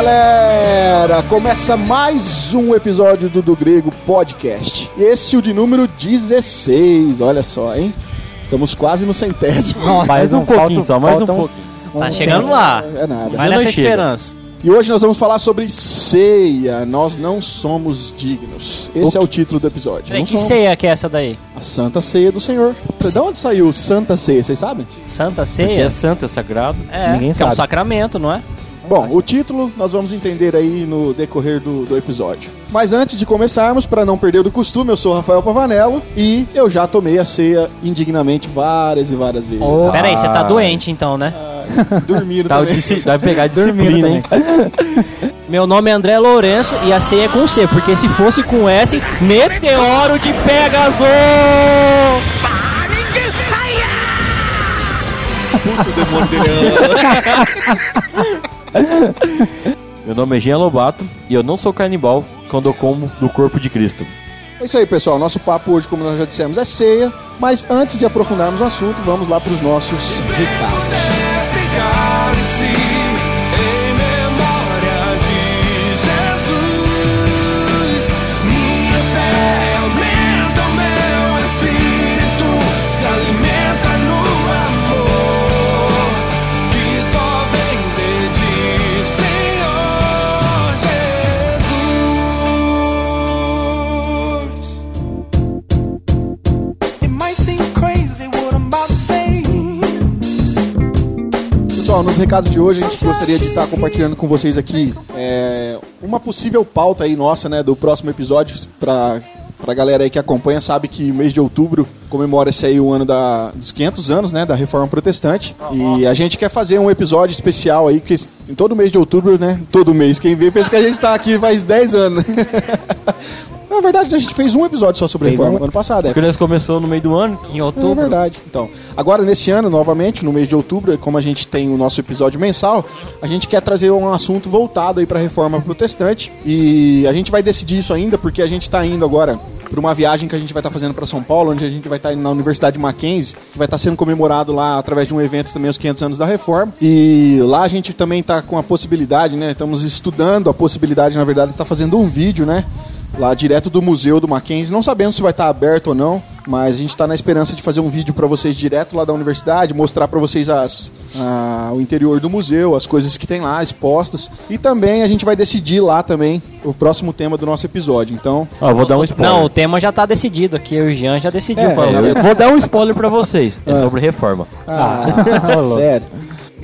Galera! Começa mais um episódio do Do Grego Podcast. Esse é o de número 16, olha só, hein? Estamos quase no centésimo. mais um pouquinho só, mais um um- pouquinho. Tá chegando lá. É nada. Vai não nessa chega. esperança. E hoje nós vamos falar sobre ceia. Nós não somos dignos. Esse é o título do episódio. Peraí, Não que somos. ceia que é essa daí? A Santa Ceia do Senhor. De onde saiu Santa Ceia, vocês sabem? Santa Porque ceia? é santo, é sagrado, É, ninguém que é um sabe. sacramento, não é? Bom, o título nós vamos entender aí no decorrer do, do episódio. Mas antes de começarmos, para não perder do costume, eu sou o Rafael Pavanello e eu já tomei a ceia indignamente várias e várias vezes. Oh. Peraí, você tá Ah. doente então, né? Dormindo Tá, o também. vai pegar disciplina, hein? Meu nome é André Lourenço e a ceia é com C, porque se fosse com S, Meteoro de Pegasus! Meu nome é Jean Lobato e eu não sou canibal quando eu como do corpo de Cristo. É isso aí, pessoal. Nosso papo hoje, como nós já dissemos, é ceia. Mas antes de aprofundarmos o assunto, vamos lá para os nossos recados. Pessoal, nos recados de hoje a gente gostaria de estar compartilhando com vocês aqui é, uma possível pauta aí nossa, né, do próximo episódio para Pra galera aí que acompanha, sabe que o mês de outubro comemora-se aí o ano da, dos 500 anos, né, da Reforma Protestante. E a gente quer fazer um episódio especial aí, que em todo mês de outubro, né, todo mês, quem vê pensa que a gente tá aqui faz 10 anos. né? Na verdade, a gente fez um episódio só sobre Reforma um. ano passado, é. Porque nós começou no meio do ano, Em É outubro. verdade. Então, agora nesse ano, novamente, no mês de outubro, como a gente tem o nosso episódio mensal, a gente quer trazer um assunto voltado aí para a reforma protestante e a gente vai decidir isso ainda porque a gente está indo agora para uma viagem que a gente vai estar fazendo para São Paulo, onde a gente vai estar indo na Universidade Mackenzie, que vai estar sendo comemorado lá através de um evento também os 500 anos da reforma. E lá a gente também está com a possibilidade, né? Estamos estudando a possibilidade, na verdade, de estar fazendo um vídeo, né? Lá direto do museu do Mackenzie. Não sabemos se vai estar aberto ou não, mas a gente está na esperança de fazer um vídeo para vocês direto lá da universidade, mostrar para vocês as, a- o interior do museu, as coisas que tem lá expostas. E também a gente vai decidir lá também o próximo tema do nosso episódio. Então, ó, vou dar um spoiler. Não, o tema já tá decidido aqui. Eu e o Jean já decidiu É, é o Eu vou dar um spoiler pra vocês. É sobre reforma. Ah, sério.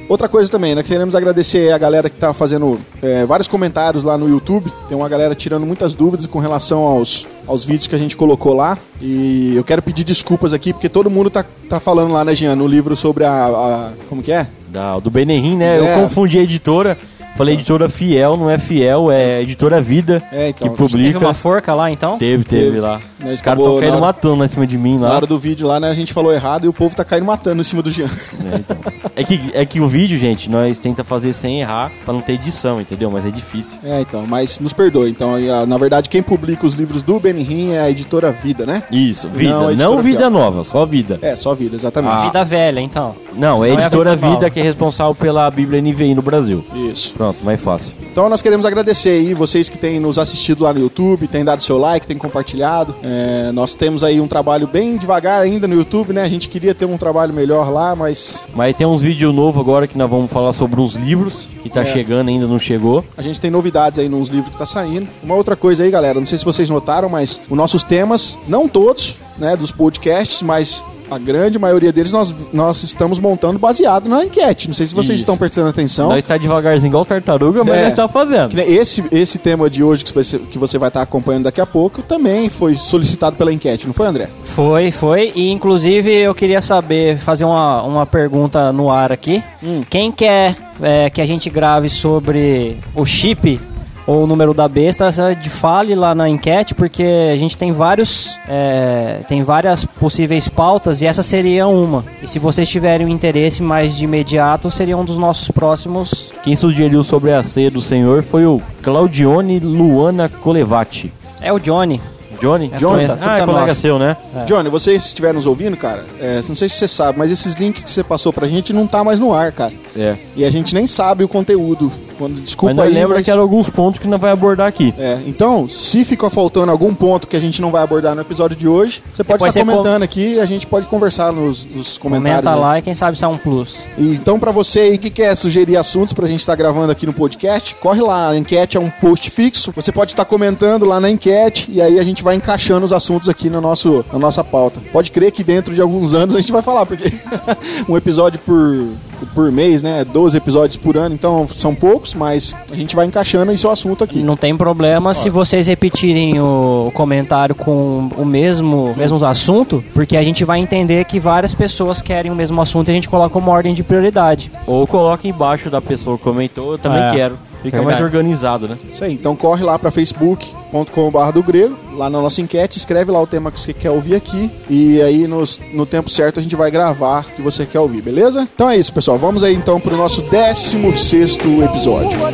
Outra coisa também, né? Queremos agradecer a galera que tá fazendo é, vários comentários lá no YouTube. Tem uma galera tirando muitas dúvidas com relação aos, aos vídeos que a gente colocou lá. E eu quero pedir desculpas aqui, porque todo mundo tá, tá falando lá, né, Jean, no livro sobre a. a- como que é? Da, do Benerim, né? É. Eu confundi a editora. Falei editora fiel, não é fiel, é editora vida É, então, que publica. Teve uma forca lá então? Teve, teve, Teve. lá. Né, Os caras acabou estão caindo na hora- matando lá em cima de mim Na lá. hora do vídeo lá, né, a gente falou errado e o povo tá caindo matando em cima do Jean. né, então. é, que, é que o vídeo, gente, nós tenta fazer sem errar pra não ter edição, entendeu? Mas é difícil. É, então, mas nos perdoe. Então, aí, a- na verdade, quem publica os livros do Benihim é a editora Vida, né? Isso, vida. Não, Não, é editora vida fiel. nova, só vida. É, só Vida, exatamente. Ah. Vida velha, então. Não, é a Não é a editora Vida vida, que é responsável pela Bíblia NVI no Brasil. Isso. Pronto, mais fácil. Então nós queremos agradecer aí vocês que têm nos assistido lá no YouTube, têm dado seu like, têm compartilhado. É, nós temos aí um trabalho bem devagar ainda no YouTube, né? A gente queria ter um trabalho melhor lá, mas Mas tem uns vídeos novos agora que nós vamos falar sobre uns livros que tá É. chegando ainda não chegou. a gente tem novidades aí nos livros que tá saindo. Uma outra coisa aí, galera, não sei se vocês notaram, mas os nossos temas, não todos, né, dos podcasts, mas a grande maioria deles nós, nós estamos montando baseado na enquete. Não sei se vocês Isso. estão prestando atenção. Nós tá devagarzinho igual tartaruga, mas É. nós tá fazendo. Esse, esse tema de hoje que você, que você vai estar acompanhando daqui a pouco também foi solicitado pela enquete, não foi, André? Foi, foi. E inclusive eu queria saber, fazer uma, uma pergunta no ar aqui. Hum. Quem quer é, que a gente grave sobre o chip ou o número da besta, de fale lá na enquete, porque a gente tem vários é, tem várias possíveis pautas e essa seria uma. E se vocês tiverem um interesse mais de imediato, seria um dos nossos próximos. Quem sugeriu sobre a ceia do Senhor foi o Claudione Luana Colevati. É o Johnny. Johnny? É, Johnny? tudo- tudo ah, é tá colega nosso. seu, né? Johnny, você estiver nos ouvindo, cara, é, não sei se você sabe, mas esses links que você passou pra gente não tá mais no ar, cara. É. E a gente nem sabe o conteúdo. Quando, desculpa Mas aí, lembra mas- que eram alguns pontos que não vai abordar aqui. É, então, se ficou faltando algum ponto que a gente não vai abordar no episódio de hoje, você pode Depois estar você comentando aqui e a gente pode conversar nos, nos comentários. Comenta né? lá e quem sabe sai um plus. E, então, pra você aí que quer sugerir assuntos pra gente estar gravando aqui no podcast, corre lá. A enquete é um post fixo. Você pode estar comentando lá na enquete e aí a gente vai encaixando os assuntos aqui no nosso, na nossa pauta. Pode crer que dentro de alguns anos a gente vai falar, porque um episódio por, por mês, né? 12 episódios por ano, então são poucos, mas a gente vai encaixando esse assunto aqui. Não tem problema se vocês repetirem o comentário com o mesmo, mesmo assunto, porque a gente vai entender que várias pessoas querem o mesmo assunto e a gente coloca uma ordem de prioridade. Ou coloca embaixo da pessoa que comentou, eu também É. quero. Fica Verdade. mais organizado, né? Isso aí, então corre lá pra facebook.com.br do grego, lá na nossa enquete, escreve lá o tema que você quer ouvir aqui e aí nos- no tempo certo a gente vai gravar o que você quer ouvir, beleza? Então é isso, pessoal. Vamos aí então pro nosso 16 episódio.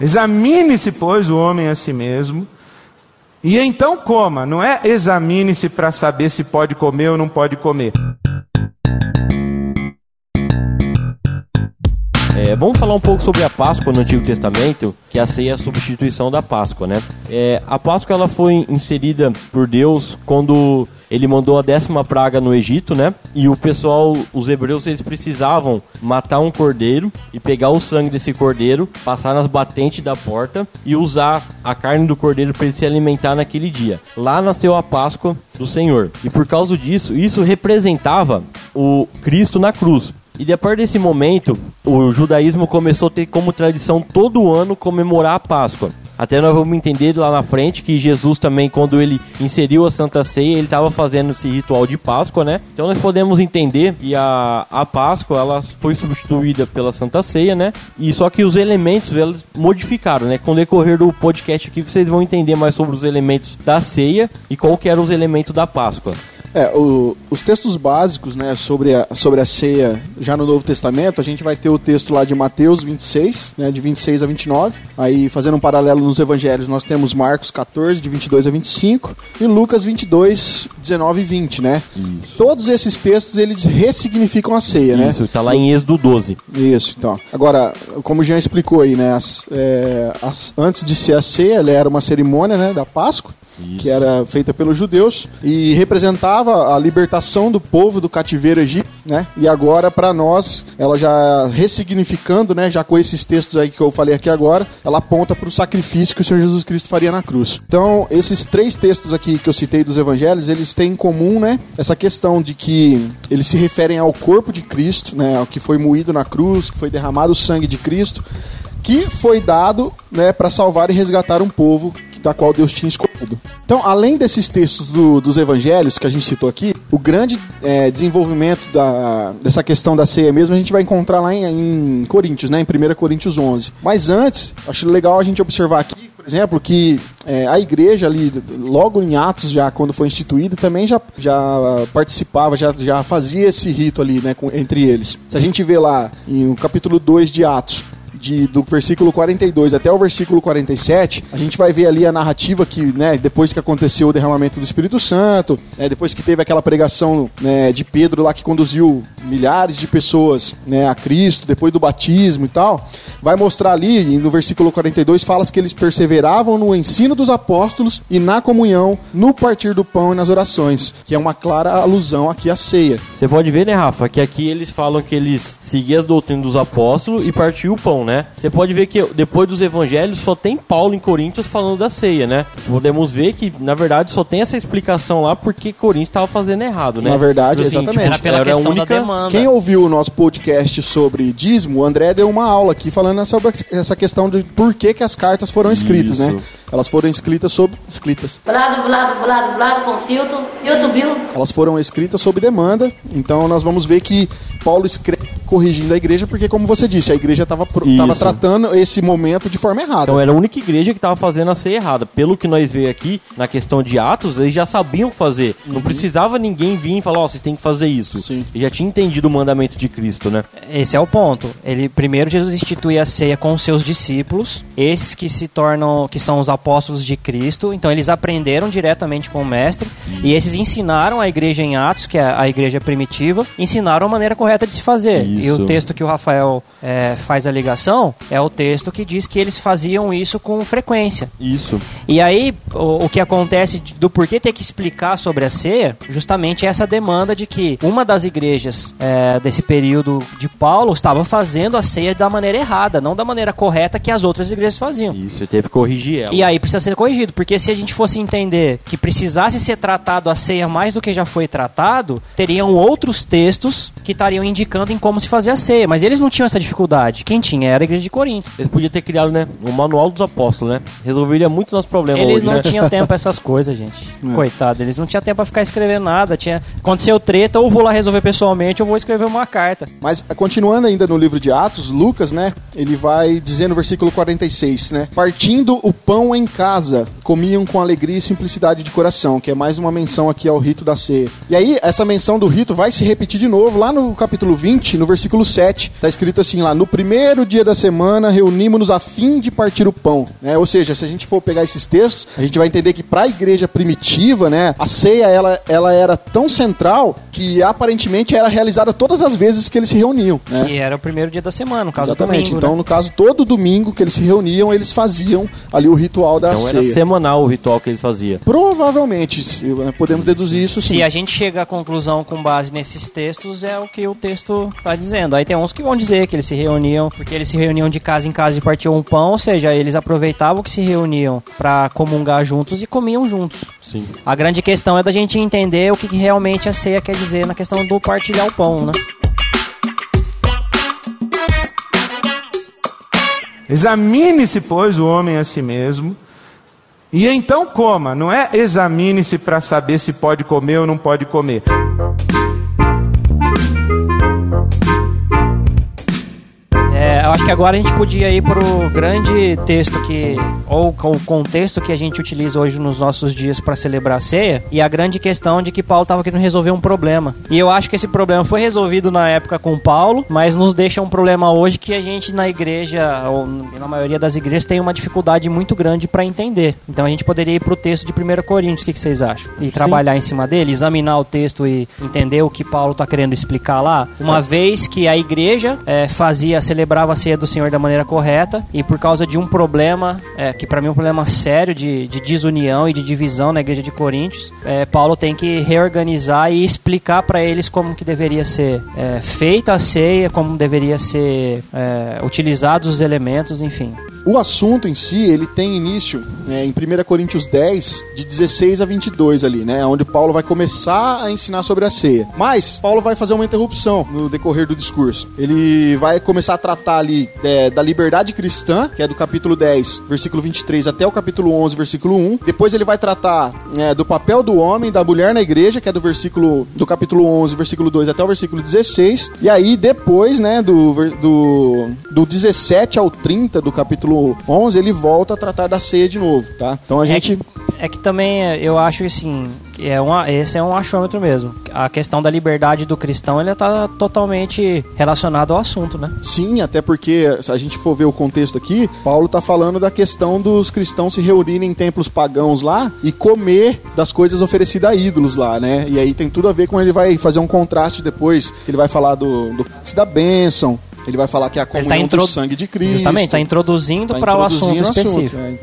Examine-se, pois, o homem a si mesmo. E então coma, não é examine-se para saber se pode comer ou não pode comer. É, vamos falar um pouco sobre a Páscoa no Antigo Testamento, que a ceia é a substituição da Páscoa, né? É, a Páscoa ela foi inserida por Deus quando ele mandou a décima praga no Egito, né? E o pessoal, os hebreus, eles precisavam matar um cordeiro e pegar o sangue desse cordeiro, passar nas batentes da porta e usar a carne do cordeiro para ele se alimentar naquele dia. Lá nasceu a Páscoa do Senhor. E por causa disso, isso representava o Cristo na cruz. E partir desse momento, o judaísmo começou a ter como tradição todo ano comemorar a Páscoa. Até nós vamos entender lá na frente que Jesus também, quando ele inseriu a Santa Ceia, ele estava fazendo esse ritual de Páscoa, né? Então nós podemos entender que a, a Páscoa ela foi substituída pela Santa Ceia, né? E só que os elementos eles modificaram, né? Com o decorrer do podcast aqui vocês vão entender mais sobre os elementos da ceia e qual que eram os elementos da Páscoa. É, o- os textos básicos, né, sobre a, sobre a ceia já no Novo Testamento, a gente vai ter o texto lá de Mateus 26, né, de 26 a 29. Aí, fazendo um paralelo nos evangelhos, nós temos Marcos 14, de 22 a 25, e Lucas 22, 19 e 20, né? Todos esses textos, eles ressignificam a ceia, né? Isso, tá lá em Êxodo 12. Isso, então. Agora, como o Jean explicou aí, né? as- é, as- antes de ser a ceia, ela era uma cerimônia né, da Páscoa, que era feita pelos judeus e representava a libertação do povo do cativeiro egípcio, né? E agora, para nós, ela já ressignificando, né? Já com esses textos aí que eu falei aqui agora, ela aponta para o sacrifício que o Senhor Jesus Cristo faria na cruz. Então, esses três textos aqui que eu citei dos evangelhos, eles têm em comum, né? Essa questão de que eles se referem ao corpo de Cristo, né? Ao que foi moído na cruz, que foi derramado o sangue de Cristo, que foi dado, né, para salvar e resgatar um povo da qual Deus tinha escolhido. Então, além desses textos do- dos evangelhos que a gente citou aqui, o grande é, desenvolvimento da, dessa questão da ceia mesmo a gente vai encontrar lá em, em Coríntios, né, em 1 Coríntios 11. Mas antes, acho legal a gente observar aqui, por exemplo, que é, a igreja ali, logo em Atos, já quando foi instituída, também já, já participava, já, já fazia esse rito ali, né, com- entre eles. Se a gente vê lá em o capítulo 2 de Atos, de- do versículo 42 até o versículo 47, a gente vai ver ali a narrativa que, né, depois que aconteceu o derramamento do Espírito Santo, né, depois que teve aquela pregação né, de Pedro lá que conduziu milhares de pessoas né, a Cristo, depois do batismo e tal, vai mostrar ali, no versículo 42, fala que eles perseveravam no ensino dos apóstolos e na comunhão, no partir do pão e nas orações, que é uma clara alusão aqui à ceia. Você pode ver, né, Rafa, que aqui eles falam que eles seguiam as doutrinas dos apóstolos e partiam o pão, né? Você pode ver que depois dos evangelhos só tem Paulo em Coríntios falando da ceia, né? Podemos ver que, na verdade, só tem essa explicação lá porque Coríntios estava fazendo errado, né? Na verdade, Tipo assim, exatamente. Era pela era a questão única- da demanda. Quem ouviu o nosso podcast sobre dízimo, o André deu uma aula aqui falando sobre essa questão de por que, que as cartas foram escritas, Isso. né? Elas foram escritas sobre escritas. Blado, blado, blado, blado com filtro. Filtro, viu? Elas foram escritas sob demanda. Então nós vamos ver que Paulo escreve corrigindo a igreja, porque como você disse, a igreja estava tratando esse momento de forma errada. Então era a única igreja que estava fazendo a ceia errada. Pelo que nós vemos aqui, na questão de Atos, eles já sabiam fazer. Não precisava ninguém vir e falar, ó, vocês têm que fazer isso. Sim. Ele já tinha entendido o mandamento de Cristo, né? Esse é o ponto. Ele primeiro Jesus institui a ceia com os seus discípulos, esses que se tornam, que são os apóstolos de Cristo. Então eles aprenderam diretamente com o mestre e esses ensinaram a igreja em Atos, que é a igreja primitiva, ensinaram a maneira correta de se fazer. E Isso. o texto que o Rafael é, faz a ligação é o texto que diz que eles faziam isso com frequência. Isso. E aí, o, o que acontece do porquê ter que explicar sobre a ceia, justamente é essa demanda de que uma das igrejas é, desse período de Paulo estava fazendo a ceia da maneira errada, não da maneira correta que as outras igrejas faziam. Isso, teve que corrigir ela. E aí precisa ser corrigido, porque se a gente fosse entender que precisasse ser tratado a ceia mais do que já foi tratado, teriam outros textos que estariam indicando em como se fazer a ceia, mas eles não tinham essa dificuldade. Quem tinha era a igreja de Corinto. Eles podiam ter criado, né, o manual dos apóstolos, né? Resolveria muito nosso problema Eles hoje, não né? tinham tempo pra essas coisas, gente. É. Coitado, eles não tinham tempo pra ficar escrevendo nada. Tinha... Aconteceu treta, ou vou lá resolver pessoalmente, ou vou escrever uma carta. Mas eh, continuando ainda no livro de Atos, Lucas, né, ele vai dizer no versículo 46, né, partindo o pão em casa, comiam com alegria e simplicidade de coração, que é mais uma menção aqui ao rito da ceia. E aí, essa menção do rito vai se repetir de novo lá no capítulo 20, no versículo 7, tá escrito assim lá, no primeiro dia da semana reunimos-nos a fim de partir o pão, né, ou seja, se a gente for pegar esses textos, a gente vai entender que para a igreja primitiva, né, a ceia, ela, ela era tão central que aparentemente era realizada todas as vezes que eles se reuniam, né. Que era o primeiro dia da semana, no caso Exatamente. do domingo. então, né? no caso, todo domingo que eles se reuniam, eles faziam ali o ritual da Então era ceia. semanal o ritual que eles faziam. Provavelmente, se- né, podemos deduzir isso sim. Se a gente chega à conclusão com base nesses textos, é o que o texto está dizendo. Aí tem uns que vão dizer que eles se reuniam, porque eles se reuniam de casa em casa e partiam um pão, ou seja, eles aproveitavam que se reuniam para comungar juntos e comiam juntos. Sim. A grande questão é da gente entender o que realmente a ceia quer dizer na questão do partilhar o pão, né? Examine-se, pois, o homem a si mesmo, e então coma. Não é examine-se para saber se pode comer ou não pode comer. Eu acho que agora a gente podia ir pro grande texto que, ou o contexto que a gente utiliza hoje nos nossos dias para celebrar a ceia, e a grande questão de que Paulo estava querendo resolver um problema. E eu acho que esse problema foi resolvido na época com Paulo, mas nos deixa um problema hoje que a gente na igreja, ou na maioria das igrejas, tem uma dificuldade muito grande para entender. Então a gente poderia ir pro texto de 1 Coríntios, o que, que vocês acham? E trabalhar em cima dele, examinar o texto e entender o que Paulo está querendo explicar lá. Uma vez que a igreja eh, fazia, celebrava a ceia do Senhor da maneira correta e por causa de um problema, eh, que para mim é um problema sério de, de desunião e de divisão na igreja de Coríntios, eh, Paulo tem que reorganizar e explicar para eles como que deveria ser eh, feita a ceia, como deveria ser eh, utilizados os elementos, enfim. O assunto em si, ele tem início né, em 1 Coríntios 10, de 16 a 22 ali, né? Onde Paulo vai começar a ensinar sobre a ceia. Mas, Paulo vai fazer uma interrupção no decorrer do discurso. Ele vai começar a tratar ali é, da liberdade cristã, que é do capítulo 10, versículo 23 até o capítulo 11, versículo 1. Depois ele vai tratar é, do papel do homem, da mulher na igreja, que é do versículo do capítulo 11, versículo 2 até o versículo 16. E aí depois, né, do do do 17 ao 30 do capítulo 11, ele volta a tratar da ceia de novo, tá? Então a É gente que, é que também eu acho assim, que é uma, esse é um achômetro mesmo. A questão da liberdade do cristão, ele tá totalmente relacionado ao assunto, né? Sim, até porque se a gente for ver o contexto aqui, Paulo tá falando da questão dos cristãos se reunirem em templos pagãos lá e comer das coisas oferecidas a ídolos lá, né? E aí tem tudo a ver com ele vai fazer um contraste depois, que ele vai falar do, do da bênção, ele vai falar que é a Ele comunhão tá do sangue de Cristo. Justamente, está introduzindo Tá para o assunto específico. é?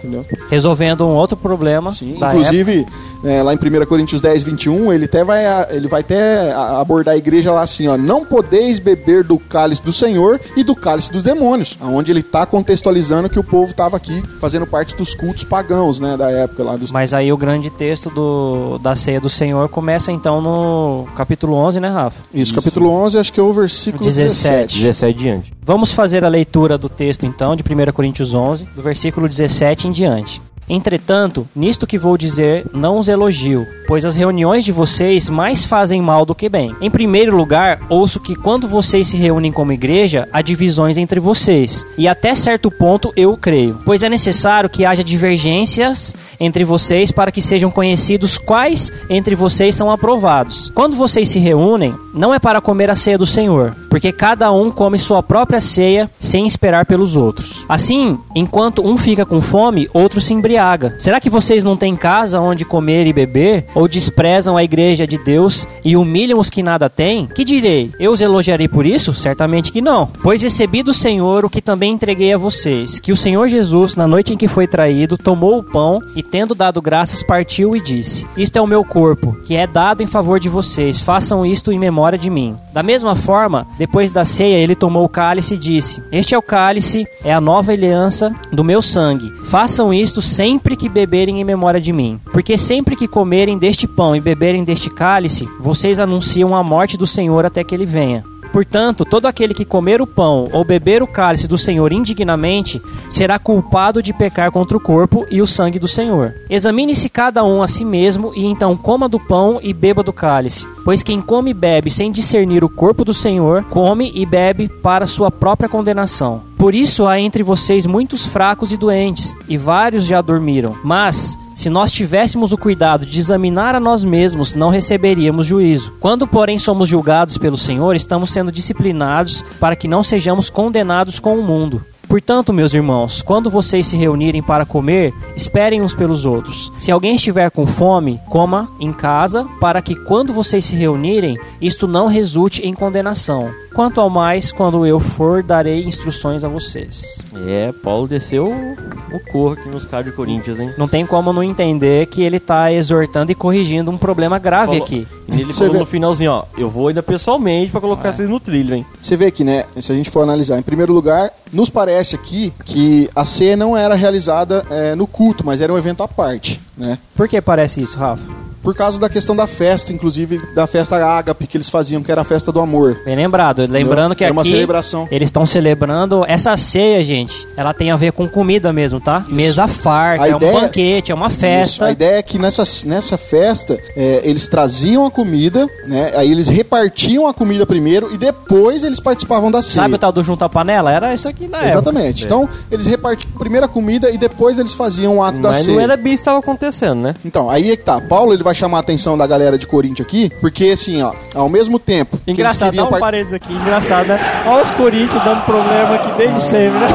Resolvendo um outro problema Sim, da época. É, lá em 1 Coríntios 10, 21, ele até vai, ele vai até a- abordar a igreja lá assim, ó, não podeis beber do cálice do Senhor e do cálice dos demônios, aonde ele tá contextualizando que o povo tava aqui fazendo parte dos cultos pagãos, né, da época lá dos Mas aí o grande texto do, da ceia do Senhor começa então no capítulo 11, né, Rafa? Isso, capítulo 11, acho que é o versículo 17. 17. 17 diante. Vamos fazer a leitura do texto então de 1 Coríntios 11, do versículo 17 em diante. Entretanto, nisto que vou dizer, não os elogio, pois as reuniões de vocês mais fazem mal do que bem. Em primeiro lugar, ouço que quando vocês se reúnem como igreja, há divisões entre vocês, e até certo ponto eu creio, pois é necessário que haja divergências entre vocês para que sejam conhecidos quais entre vocês são aprovados. Quando vocês se reúnem, não é para comer a ceia do Senhor, porque cada um come sua própria ceia sem esperar pelos outros. Assim, enquanto um fica com fome, outro se embriaga. Será que vocês não têm casa onde comer e beber? Ou desprezam a igreja de Deus e humilham os que nada têm? Que direi? Eu os elogiarei por isso? Certamente que não. Pois recebi do Senhor o que também entreguei a vocês, que o Senhor Jesus, na noite em que foi traído, tomou o pão e, tendo dado graças, partiu e disse: Isto é o meu corpo, que é dado em favor de vocês. Façam isto em memória de mim. Da mesma forma, depois da ceia, ele tomou o cálice e disse: Este é o cálice, é a nova aliança do meu sangue. Façam isto sempre que beberem em memória de mim. Porque sempre que comerem deste pão e beberem deste cálice, vocês anunciam a morte do Senhor até que ele venha. Portanto, todo aquele que comer o pão ou beber o cálice do Senhor indignamente será culpado de pecar contra o corpo e o sangue do Senhor. Examine-se cada um a si mesmo e então coma do pão e beba do cálice. Pois quem come e bebe sem discernir o corpo do Senhor, come e bebe para sua própria condenação. Por isso há entre vocês muitos fracos e doentes, e vários já dormiram. Mas se nós tivéssemos o cuidado de examinar a nós mesmos, não receberíamos juízo. Quando, porém, somos julgados pelo Senhor, estamos sendo disciplinados para que não sejamos condenados com o mundo. Portanto, meus irmãos, quando vocês se reunirem para comer, esperem uns pelos outros. Se alguém estiver com fome, coma em casa, para que quando vocês se reunirem, isto não resulte em condenação. Quanto ao mais, quando eu for, darei instruções a vocês. É, Paulo desceu o corro aqui nos caras de Corinthians, hein? Não tem como não entender que ele está exortando e corrigindo um problema grave Falou- aqui. E ele falou no finalzinho, ó, eu vou ainda pessoalmente pra colocar vocês no trilho, hein? Você vê aqui, né? Se a gente for analisar, em primeiro lugar, nos parece aqui que a ceia não era realizada é, no culto, mas era um evento à parte, né? Por que parece isso, Rafa? Por causa da questão da festa, inclusive da festa ágape que eles faziam, que era a festa do amor. Bem lembrado. Lembrando que Era uma aqui celebração. eles estão celebrando essa ceia, gente. Ela tem a ver com comida mesmo, tá? Mesa farta, A é um ideia- banquete, é uma Isso. festa. A ideia é que nessa, nessa festa é, eles traziam a comida, né? Aí eles repartiam a comida primeiro e depois eles participavam da ceia. Sabe o tal do junta panela? Era isso aqui na época. Exatamente. Então, eles repartiam primeiro a comida e depois eles faziam o ato da Mas ceia. não era bem isso que estava acontecendo, né? Então, aí é que tá. Paulo ele vai chamar a atenção da galera de Corinto aqui, porque assim, ó, ao mesmo tempo Engraçado, dá um part- parênteses aqui, engraçado, né? Olha os Corinthians dando problema aqui desde sempre, né?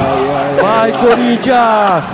Vai, Corinthians!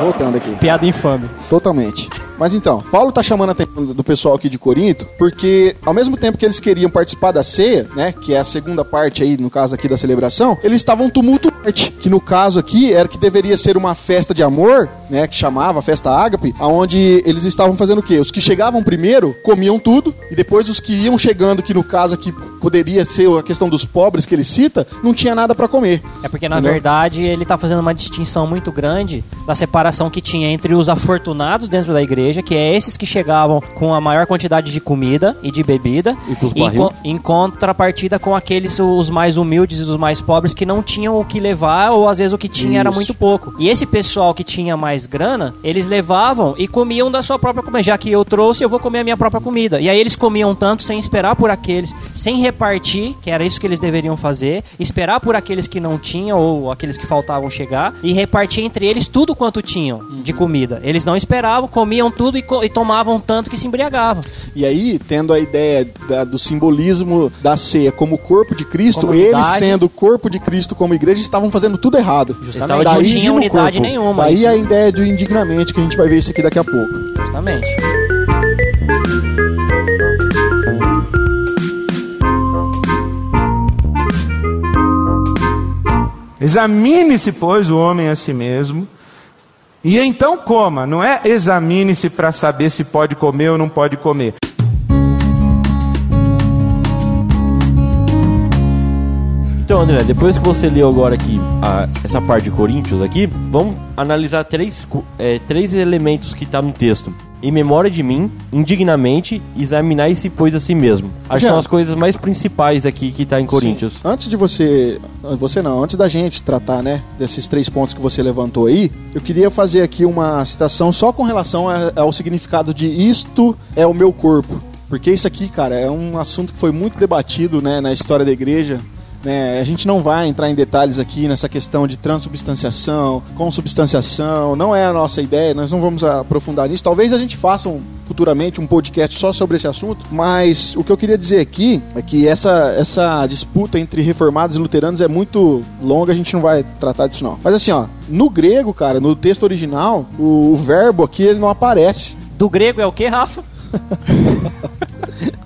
Voltando aqui. Piada infame. Totalmente. Mas então, Paulo tá chamando a atenção do pessoal aqui de Corinto, porque ao mesmo tempo que eles queriam participar da ceia, né, que é a segunda parte aí, no caso aqui da celebração, eles estavam tumultuante, que no caso aqui era que deveria ser uma festa de amor, né, que chamava festa ágape, aonde eles estavam fazendo o quê? Os que chegavam primeiro comiam tudo e depois os que iam chegando, que no caso aqui poderia ser a questão dos pobres que ele cita, não tinha nada pra comer. É porque, na Entendeu? verdade, ele tá fazendo uma distinção muito grande da separação que tinha entre os afortunados dentro da igreja, que é esses que chegavam com a maior quantidade de comida e de bebida, E com os em, co- em contrapartida com aqueles os mais humildes e os mais pobres que não tinham o que levar ou às vezes o que tinha era Isso. muito pouco. E esse pessoal que tinha mais grana, eles levavam e comiam da sua própria comida. Já que eu trouxe, eu vou comer a minha própria comida. E aí eles comiam tanto sem esperar por aqueles, sem repartir, que era isso que eles deveriam fazer, esperar por aqueles que não tinham ou aqueles que faltavam chegar e repartir entre eles tudo quanto tinham de comida. Eles não esperavam, comiam tudo e, co- e tomavam tanto que se embriagavam. E aí, tendo a ideia da- do simbolismo da ceia como o corpo de Cristo, Como eles unidade. sendo o corpo de Cristo como igreja, estavam fazendo tudo errado. Justamente. Daí- Não tinha unidade corpo. nenhuma. Daí isso. a ideia do indignamente, que a gente vai ver isso aqui daqui a pouco. Justamente. Examine-se, pois, o homem a si mesmo, e então coma. Não é examine-se para saber se pode comer ou não pode comer. Então, André, depois que você leu agora aqui a- essa parte de Coríntios aqui, vamos analisar três, é, três elementos que tá no texto. Em memória de mim, indignamente, examinar-se pois a si mesmo. Acho que são as coisas mais principais aqui que tá em Coríntios. Antes de você. Você não, antes da gente tratar, né, desses três pontos que você levantou aí, eu queria fazer aqui uma citação só com relação a- ao significado de isto é o meu corpo. Porque isso aqui, cara, é um assunto que foi muito debatido né, na história da igreja. Né? a gente não vai entrar em detalhes aqui nessa questão de transubstanciação, consubstanciação, não é a nossa ideia, nós não vamos aprofundar nisso. Talvez a gente faça um, futuramente um podcast só sobre esse assunto, mas o que eu queria dizer aqui é que essa, essa disputa entre reformados e luteranos é muito longa, a gente não vai tratar disso não. Mas assim, ó, no grego, cara, no texto original, o, o verbo aqui ele não aparece. Do grego é o que, Rafa?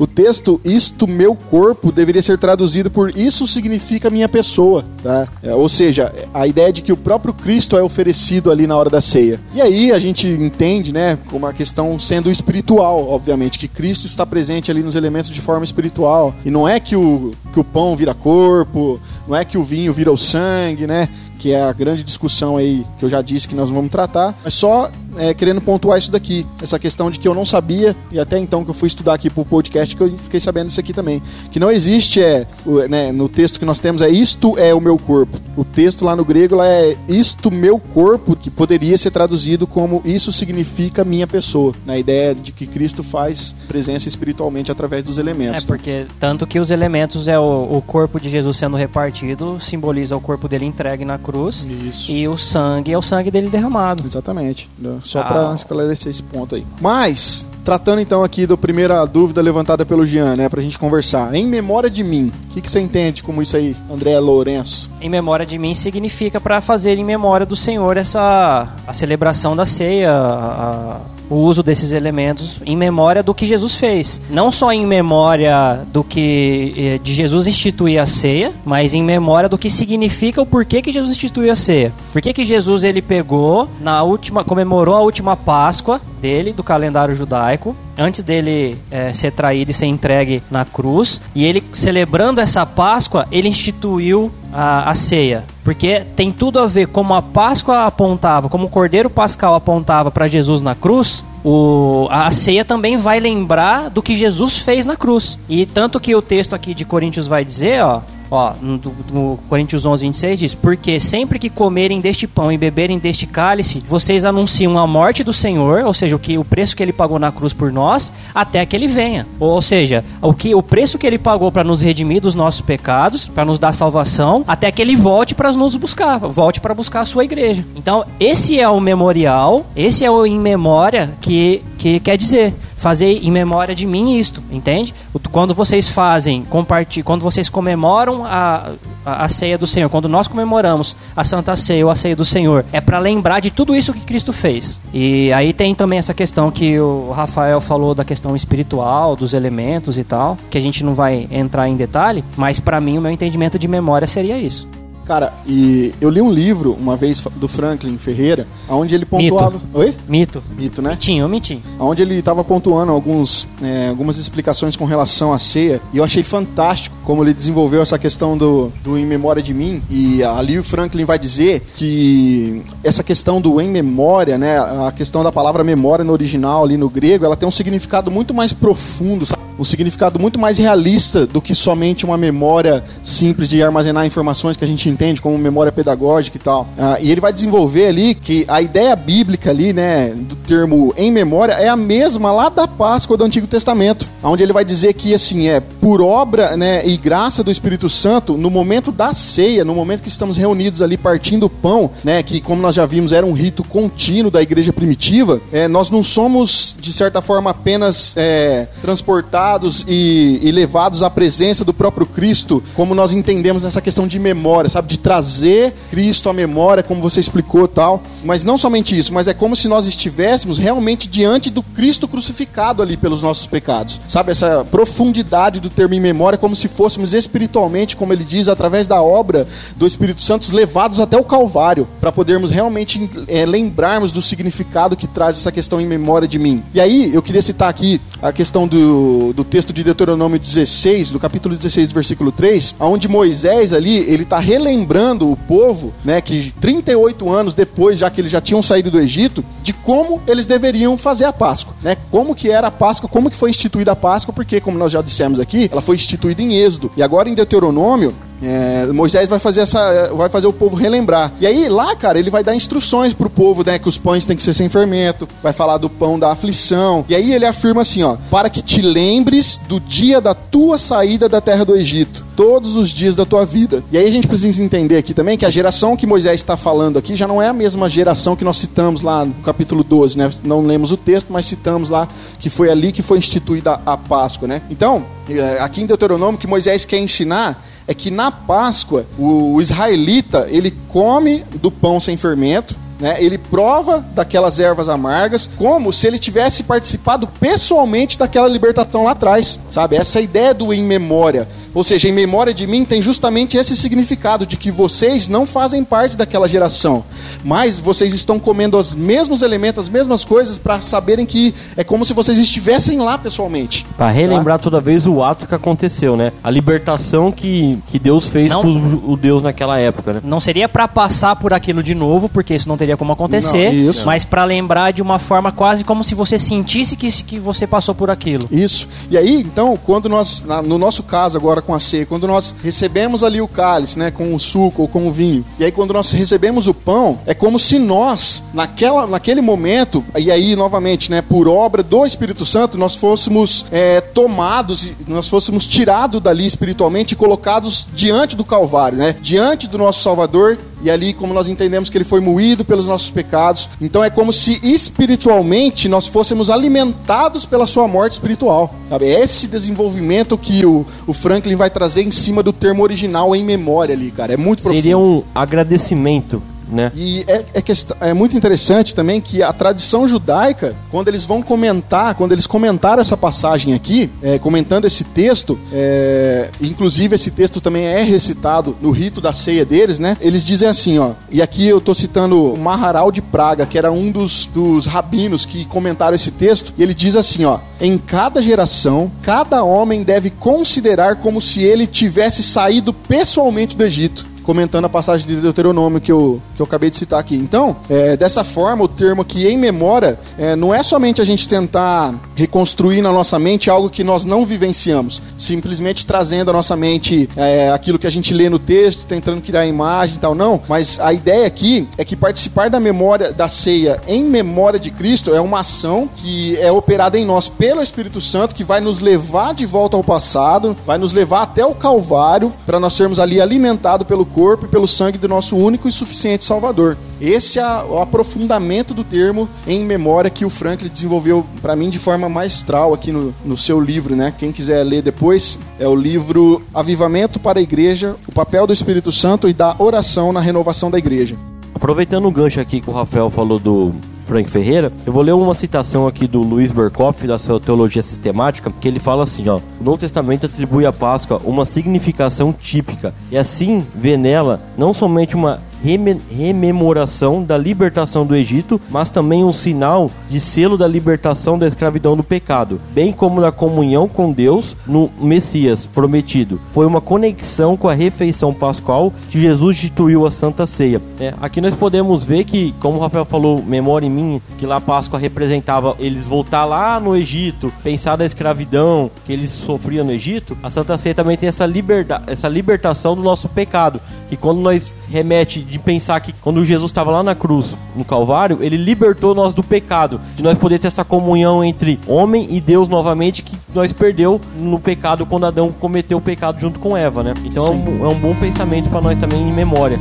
O texto isto meu corpo deveria ser traduzido por isso significa minha pessoa, tá? É, ou seja, a ideia de que o próprio Cristo é oferecido ali na hora da ceia. E aí a gente entende, né, como a questão sendo espiritual, obviamente, que Cristo está presente ali nos elementos de forma espiritual. E não é que o, que o pão vira corpo, não é que o vinho vira o sangue, né? que é a grande discussão aí que eu já disse que nós vamos tratar, mas só é, querendo pontuar isso daqui, essa questão de que eu não sabia, e até então que eu fui estudar aqui pro podcast, que eu fiquei sabendo isso aqui também, que não existe, é, né, no texto que nós temos, é isto é o meu corpo. O texto lá no grego lá é isto meu corpo, que poderia ser traduzido como isso significa minha pessoa, na ideia de que Cristo faz presença espiritualmente através dos É elementos. porque tanto que os elementos é o, o corpo de Jesus sendo repartido, simboliza o corpo dele entregue na cruz. Isso. E o sangue é o sangue dele derramado. Exatamente. Só Ah. pra esclarecer esse ponto aí. Mas, tratando então aqui da primeira dúvida levantada pelo Jean, né, pra gente conversar. Em memória de mim, o que, que você entende como isso aí, André Lourenço? Em memória de mim significa para fazer em memória do Senhor essa a celebração da ceia, a- o uso desses elementos em memória do que Jesus fez. Não só em memória do que eh, de Jesus instituir a ceia, mas em memória do que significa o porquê que Jesus instituiu a ceia. Por que Jesus ele pegou na última comemorou a última Páscoa dele do calendário judaico antes dele eh, ser traído e ser entregue na cruz e ele celebrando essa Páscoa ele instituiu a, a ceia. Porque tem tudo a ver como a Páscoa apontava como o Cordeiro Pascal apontava para Jesus na cruz o, a ceia também vai lembrar do que Jesus fez na cruz. E tanto que o texto aqui de Coríntios vai dizer ó Ó, do- do Coríntios 11, 26 diz: Porque sempre que comerem deste pão e beberem deste cálice, vocês anunciam a morte do Senhor, ou seja, o, que, o preço que ele pagou na cruz por nós, até que ele venha. Ou, seja, o, que, o preço que ele pagou para nos redimir dos nossos pecados, para nos dar salvação, até que ele volte para nos buscar, volte para buscar a sua igreja. Então, esse é o memorial, esse é o em memória que, que quer dizer fazer em memória de mim isto, entende? Quando vocês fazem, compartilham, quando vocês comemoram a, a, a ceia do Senhor, quando nós comemoramos a Santa Ceia ou a ceia do Senhor, é para lembrar de tudo isso que Cristo fez. E aí tem também essa questão que o Rafael falou da questão espiritual, dos elementos e tal, que a gente não vai entrar em detalhe, mas para mim o meu entendimento de memória seria isso. Cara, e eu li um livro uma vez do Franklin Ferreira, onde ele pontuava. Oi? Mito. Mito, né? Mitinho, mitinho. onde ele estava pontuando alguns, é, algumas explicações com relação à ceia, e eu achei fantástico como ele desenvolveu essa questão do, do em memória de mim, e ali o Franklin vai dizer que essa questão do em memória, né, a questão da palavra memória no original ali no grego, ela tem um significado muito mais profundo, sabe? Um significado muito mais realista do que somente uma memória simples de armazenar informações que a gente entende como memória pedagógica e tal. Ah, e ele vai desenvolver ali que a ideia bíblica ali, né, do termo em memória é a mesma lá da Páscoa do Antigo Testamento, onde ele vai dizer que assim é por obra, né, e graça do Espírito Santo no momento da ceia, no momento que estamos reunidos ali partindo o pão, né, que como nós já vimos era um rito contínuo da igreja primitiva, é, nós não somos de certa forma apenas é, transportados e, e levados à presença do próprio Cristo, como nós entendemos nessa questão de memória, sabe, de trazer Cristo à memória, como você explicou tal, mas não somente isso, mas é como se nós estivéssemos realmente diante do Cristo crucificado ali pelos nossos pecados, sabe, essa profundidade do termo em memória, como se fôssemos espiritualmente, como ele diz, através da obra do Espírito Santo, levados até o Calvário, para podermos realmente é, lembrarmos do significado que traz essa questão em memória de mim. E aí, eu queria citar aqui a questão do, do texto de Deuteronômio 16, do capítulo 16, versículo 3, onde Moisés ali, ele tá relembrando o povo, né, que 38 anos depois, já que eles já tinham saído do Egito, de como eles deveriam fazer a Páscoa, né? Como que era a Páscoa, como que foi instituída a Páscoa, porque como nós já dissemos aqui, ela foi instituída em Êxodo. E agora em Deuteronômio, é, Moisés vai fazer essa, vai fazer o povo relembrar. E aí lá, cara, ele vai dar instruções pro povo, né, que os pães têm que ser sem fermento, vai falar do pão da aflição. E aí ele afirma assim, ó, para que te lembres do dia da tua saída da terra do Egito, todos os dias da tua vida. E aí a gente precisa entender aqui também que a geração que Moisés está falando aqui já não é a mesma geração que nós citamos lá no capítulo 12, né? Não lemos o texto, mas citamos lá que foi ali que foi instituída a Páscoa, né? Então, é, aqui em Deuteronômio que Moisés quer ensinar é que na Páscoa o israelita ele come do pão sem fermento, né? Ele prova daquelas ervas amargas como se ele tivesse participado pessoalmente daquela libertação lá atrás, sabe? Essa ideia do em memória. Ou seja, em memória de mim tem justamente esse significado de que vocês não fazem parte daquela geração, mas vocês estão comendo os mesmos elementos, as mesmas coisas para saberem que é como se vocês estivessem lá pessoalmente. Pra relembrar toda vez o ato que aconteceu, né? A libertação que, que Deus fez Não. pros o Deus naquela época, né? Não seria pra passar por aquilo de novo, porque isso não teria como acontecer, Não, mas pra lembrar de uma forma quase como se você sentisse que, que você passou por aquilo. Isso. E aí, então, quando nós, na- no nosso caso agora com a ceia, quando nós recebemos ali o cálice, né, com o suco ou com o vinho, e aí quando nós recebemos o pão, é como se nós, naquela, naquele momento, e aí novamente, né, por obra do Espírito Santo, nós fôssemos é, tomados, e nós fôssemos tirados dali espiritualmente e colocados diante do Calvário, né, diante do nosso Salvador e ali, como nós entendemos que ele foi moído pelos nossos pecados, então é como se espiritualmente nós fôssemos alimentados pela sua morte espiritual. Sabe? É esse desenvolvimento que o, o Franklin vai trazer em cima do termo original em memória ali, cara. É muito profundo. Seria um agradecimento, né? E é, é, é muito interessante também que a tradição judaica, quando eles vão comentar, quando eles comentaram essa passagem aqui, é, comentando esse texto, é, inclusive esse texto também é recitado no rito da ceia deles, né? Eles dizem assim, ó, e aqui eu tô citando o Maharal de Praga, que era um dos, dos rabinos que comentaram esse texto, e ele diz assim, ó, em cada geração, cada homem deve considerar como se ele tivesse saído pessoalmente do Egito comentando a passagem de Deuteronômio que eu, que eu acabei de citar aqui. Então, é, dessa forma, o termo que em memória é, não é somente a gente tentar reconstruir na nossa mente algo que nós não vivenciamos, simplesmente trazendo à nossa mente é, aquilo que a gente lê no texto, tentando criar imagem e tal, não. Mas a ideia aqui é que participar da memória da ceia em memória de Cristo é uma ação que é operada em nós pelo Espírito Santo, que vai nos levar de volta ao passado, vai nos levar até o Calvário, para nós sermos ali alimentados pelo corpo e pelo sangue do nosso único e suficiente Salvador. Esse é o aprofundamento do termo em memória que o Franklin desenvolveu para mim de forma maestral aqui no, no seu livro, né? Quem quiser ler depois, é o livro Avivamento para a Igreja, o papel do Espírito Santo e da oração na renovação da igreja. Aproveitando o gancho aqui que o Rafael falou do Frank Ferreira, eu vou ler uma citação aqui do Luiz Berkoff, da sua Teologia Sistemática, que ele fala assim, ó, o Novo Testamento atribui à Páscoa uma significação típica, e assim vê nela não somente uma reme- rememoração da libertação do Egito, mas também um sinal de selo da libertação da escravidão do pecado, bem como da comunhão com Deus no Messias prometido. Foi uma conexão com a refeição pascual que Jesus instituiu a Santa Ceia. É, aqui nós podemos ver que, como o Rafael falou, memória em mim, que lá a Páscoa representava eles voltar lá no Egito, pensar da escravidão que eles sofriam no Egito, a Santa Ceia também tem essa, liberta essa libertação do nosso pecado, que quando nós remete de pensar que quando Jesus estava lá na cruz, no Calvário, ele libertou nós do pecado, de nós poder ter essa comunhão entre homem e Deus novamente que nós perdeu no pecado quando Adão cometeu o pecado junto com Eva, né? Então é um, é um bom pensamento para nós também em memória.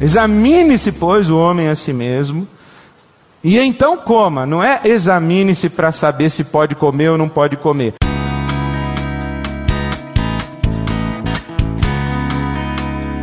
Examine-se, pois, o homem a si mesmo, e então coma. Não é examine-se para saber se pode comer ou não pode comer.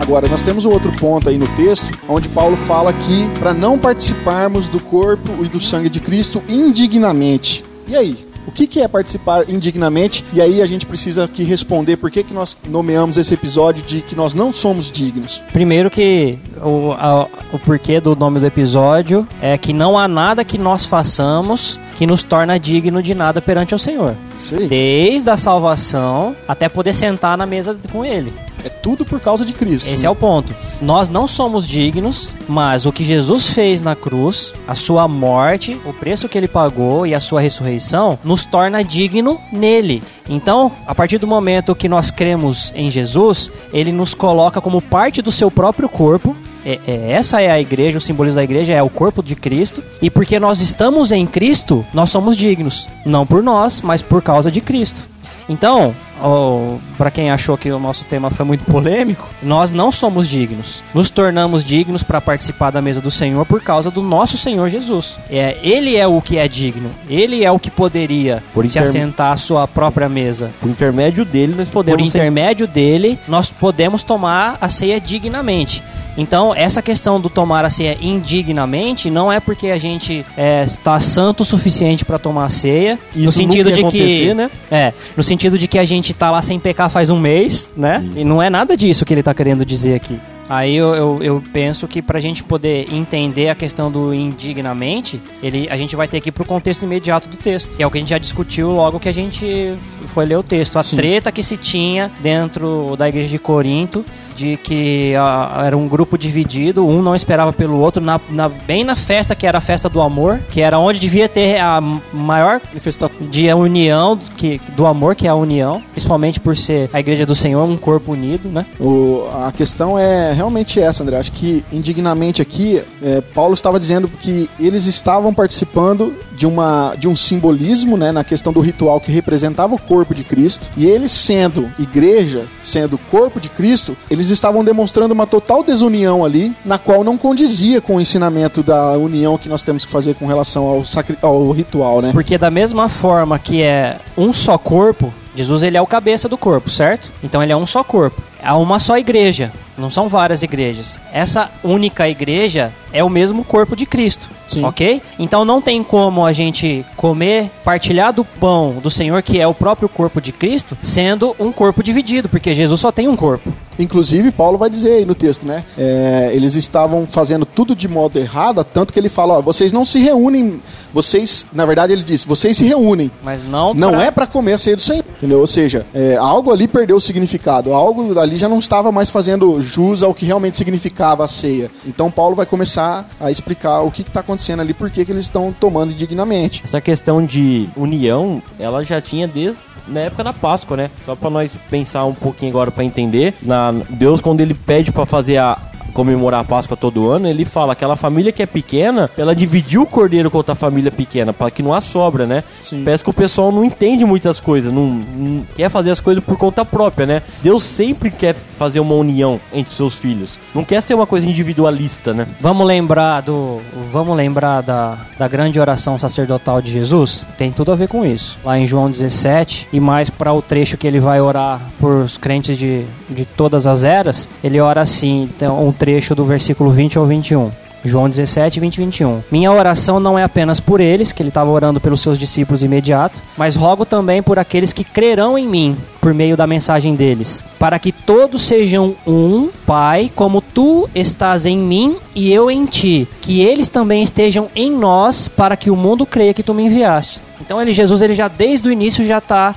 Agora, nós temos um outro ponto aí no texto, onde Paulo fala que para não participarmos do corpo e do sangue de Cristo indignamente. E aí? O que, que é participar indignamente? E aí a gente precisa aqui responder por que, que nós nomeamos esse episódio de que nós não somos dignos. Primeiro que o, a- o porquê do nome do episódio é que não há nada que nós façamos que nos torna digno de nada perante o Senhor. Aí. Desde a salvação até poder sentar na mesa com Ele. É tudo por causa de Cristo. Esse é o ponto. Nós não somos dignos, mas o que Jesus fez na cruz, a sua morte, o preço que ele pagou e a sua ressurreição, nos torna digno nele. Então, a partir do momento que nós cremos em Jesus, ele nos coloca como parte do seu próprio corpo. É- é- essa é a igreja, o simbolismo da igreja é o corpo de Cristo. E porque nós estamos em Cristo, nós somos dignos. Não por nós, mas por causa de Cristo. Então, para quem achou que o nosso tema foi muito polêmico, nós não somos dignos. Nos tornamos dignos para participar da mesa do Senhor por causa do nosso Senhor Jesus. É, ele é o que é digno. Ele é o que poderia Por se assentar à sua própria mesa. Por intermédio dele, nós Por podemos ser- intermédio dele, nós podemos tomar a ceia dignamente. Então, essa questão do tomar a ceia indignamente não é porque a gente é, está santo o suficiente para tomar a ceia, no Isso sentido nunca de que né? é, no sentido de que a gente tá lá sem pecar faz um mês, né? E não é nada disso que ele tá querendo dizer aqui. Aí eu, eu, eu penso que pra gente poder entender a questão do indignamente, ele, a gente vai ter que ir pro contexto imediato do texto. Que é o que a gente já discutiu logo que a gente foi ler o texto. A Sim. treta que se tinha dentro da igreja de Corinto, de que ah, era um grupo dividido, um não esperava pelo outro, na, na- bem na festa que era a festa do amor, que era onde devia ter a maior de união que, do amor que é a união, principalmente por ser a igreja do Senhor um corpo unido, né? O- a questão é realmente essa, André. Acho que indignamente aqui, é, Paulo estava dizendo que eles estavam participando de, uma, de um simbolismo né, na questão do ritual que representava o corpo de Cristo. E eles, sendo igreja, sendo corpo de Cristo, eles estavam demonstrando uma total desunião ali, na qual não condizia com o ensinamento da união que nós temos que fazer com relação ao, sacri- ao ritual, né? Porque da mesma forma que é um só corpo, Jesus ele é o cabeça do corpo, certo? Então ele é um só corpo. Há uma só igreja, não são várias igrejas. Essa única igreja é o mesmo corpo de Cristo. Sim. Ok? Então não tem como a gente comer, partilhar do pão do Senhor, que é o próprio corpo de Cristo, sendo um corpo dividido, porque Jesus só tem um corpo. Inclusive, Paulo vai dizer aí no texto, né? É, eles estavam fazendo tudo de modo errado, tanto que ele fala: ó, vocês não se reúnem, vocês, na verdade, ele disse, vocês se reúnem. Mas não Não pra- é para comer a ceia do Senhor, entendeu? Ou seja, é, algo ali perdeu o significado, algo ali já não estava mais fazendo jus ao que realmente significava a ceia. Então, Paulo vai começar a explicar o que está acontecendo ali, por que que eles estão tomando indignamente. Essa questão de união, ela já tinha desde na época da Páscoa, né? Só pra nós pensar um pouquinho agora pra entender, na Deus quando ele pede pra fazer a comemorar a Páscoa todo ano, ele fala aquela família que é pequena, ela dividiu o cordeiro com outra família pequena, para que não há sobra, né? Sim. Parece que o pessoal não entende muitas coisas, não, não quer fazer as coisas por conta própria, né? Deus sempre quer fazer uma união entre seus filhos. Não quer ser uma coisa individualista, né? Vamos lembrar do. Vamos lembrar da, da grande oração sacerdotal de Jesus? Tem tudo a ver com isso. Lá em João 17, e mais para o trecho que ele vai orar por os crentes de, de todas as eras, ele ora assim, então, um trecho do versículo 20 ao 21. João 17, 20 e 21. Minha oração não é apenas por eles, que ele estava orando pelos seus discípulos imediatos, mas rogo também por aqueles que crerão em mim, por meio da mensagem deles, para que todos sejam um, Pai, como tu estás em mim e eu em ti, que eles também estejam em nós, para que o mundo creia que tu me enviaste. Então ele, Jesus, ele já desde o início já está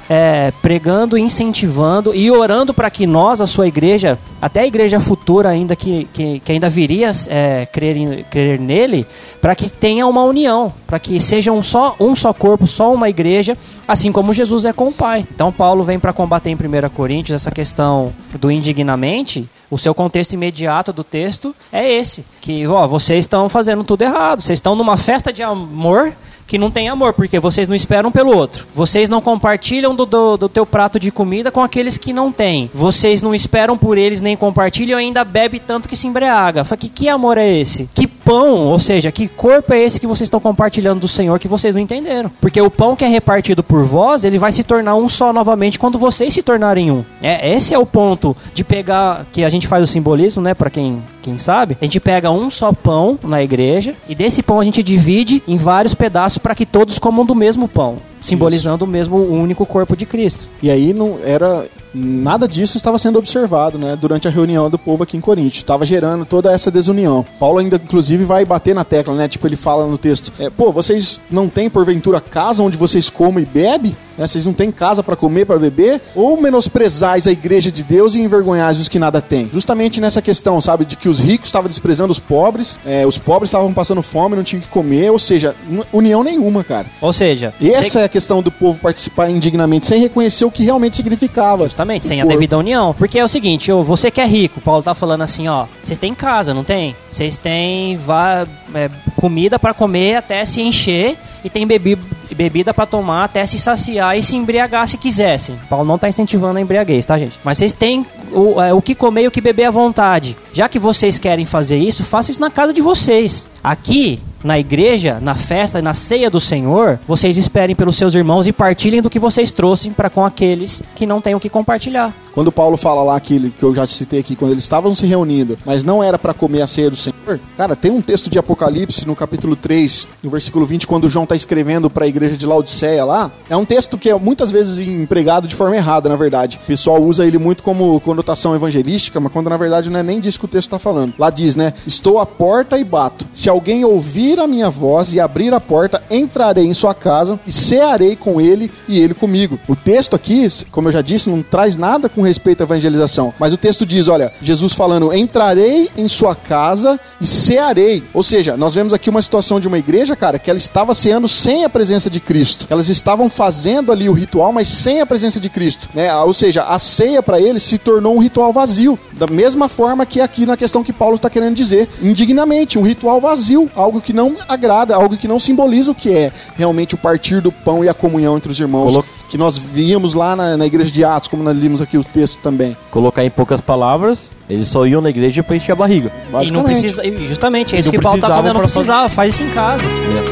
pregando, incentivando e orando para que nós, a sua igreja, até a igreja futura ainda que, que, que ainda viria é, crer, em- crer nele, para que tenha uma união, para que seja um só, um só corpo, só uma igreja, assim como Jesus é com o Pai. Então Paulo vem para combater em 1 Coríntios essa questão do indignamente. O seu contexto imediato do texto é esse: que ó, vocês estão fazendo tudo errado, vocês estão numa festa de amor que não tem amor, porque vocês não esperam pelo outro. Vocês não compartilham do, do, do teu prato de comida com aqueles que não têm. Vocês não esperam por eles nem compartilham e ainda bebe tanto que se embriaga. Fala, que, que amor é esse? Que pão, ou seja, que corpo é esse que vocês estão compartilhando do Senhor que vocês não entenderam? Porque o pão que é repartido por vós, ele vai se tornar um só novamente quando vocês se tornarem um. É, esse é o ponto de pegar, que a gente faz o simbolismo, né, para quem, quem sabe. A gente pega um só pão na igreja e desse pão a gente divide em vários pedaços para que todos comam do mesmo pão. simbolizando o mesmo único corpo de Cristo. E aí não era nada disso estava sendo observado, né, durante a reunião do povo aqui em Corinto. Estava gerando toda essa desunião. Paulo ainda inclusive vai bater na tecla, né? Tipo ele fala no texto: é, "Pô, vocês não têm porventura casa onde vocês comem e bebem? Né? Vocês não têm casa para comer, para beber? Ou menosprezais a igreja de Deus e envergonhais os que nada têm?" Justamente nessa questão, sabe, de que os ricos estavam desprezando os pobres, é, os pobres estavam passando fome, não tinham que comer, ou seja, união nenhuma, cara. Ou seja, E essa sem- é a questão do povo participar indignamente, sem reconhecer o que realmente significava. Justamente, o sem a devida união. Porque é o seguinte, você que é rico, Paulo tá falando assim, ó, vocês têm casa, não tem? Vocês têm va- é, comida pra comer até se encher e tem bebi bebida pra tomar até se saciar e se embriagar se quisessem. Paulo não tá incentivando a embriaguez, tá, gente? Mas vocês têm o, é, o que comer e o que beber à vontade. Já que vocês querem fazer isso, façam isso na casa de vocês. Aqui, na igreja, na festa, na ceia do Senhor, vocês esperem pelos seus irmãos e partilhem do que vocês trouxeram para com aqueles que não têm o que compartilhar. Quando Paulo fala lá aquilo que eu já citei aqui, quando eles estavam se reunindo, mas não era para comer a ceia do Senhor, cara, tem um texto de Apocalipse no capítulo 3, no versículo 20, quando João está escrevendo para a igreja de Laodiceia lá. É um texto que é muitas vezes empregado de forma errada, na verdade. O pessoal usa ele muito como conotação evangelística, mas quando na verdade não é nem disso que o texto está falando. Lá diz, né? Estou à porta e bato. Se alguém ouvir a minha voz e abrir a porta, entrarei em sua casa e cearei com ele e ele comigo. O texto aqui, como eu já disse, não traz nada com respeito à evangelização. Mas o texto diz, olha, Jesus falando, entrarei em sua casa e cearei. Ou seja, nós vemos aqui uma situação de uma igreja, cara, que ela estava ceando sem a presença de Cristo. Elas estavam fazendo ali o ritual, mas sem a presença de Cristo. Né? Ou seja, a ceia para eles se tornou um ritual vazio. Da mesma forma que aqui na questão que Paulo está querendo dizer, indignamente, um ritual vazio, algo que não agrada, algo que não simboliza o que é realmente o partir do pão e a comunhão entre os irmãos. Colo- Que nós víamos lá na, na igreja de Atos, como nós limos aqui o texto também. Colocar em poucas palavras, eles só iam na igreja pra encher a barriga. E não precisa, justamente, é E isso que Paulo tá precisava falando, não fazer- precisava, faz isso em casa. né?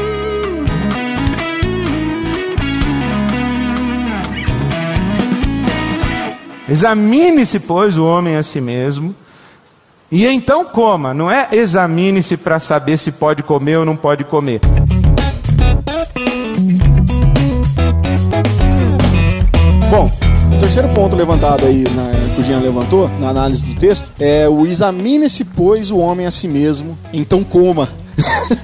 Examine-se, pois, o homem a si mesmo, e então coma. Não é examine-se para saber se pode comer ou não pode comer. Bom, o terceiro ponto levantado aí, na, que o Jean levantou, na análise do texto, é o examine-se, pois, o homem a si mesmo, então coma.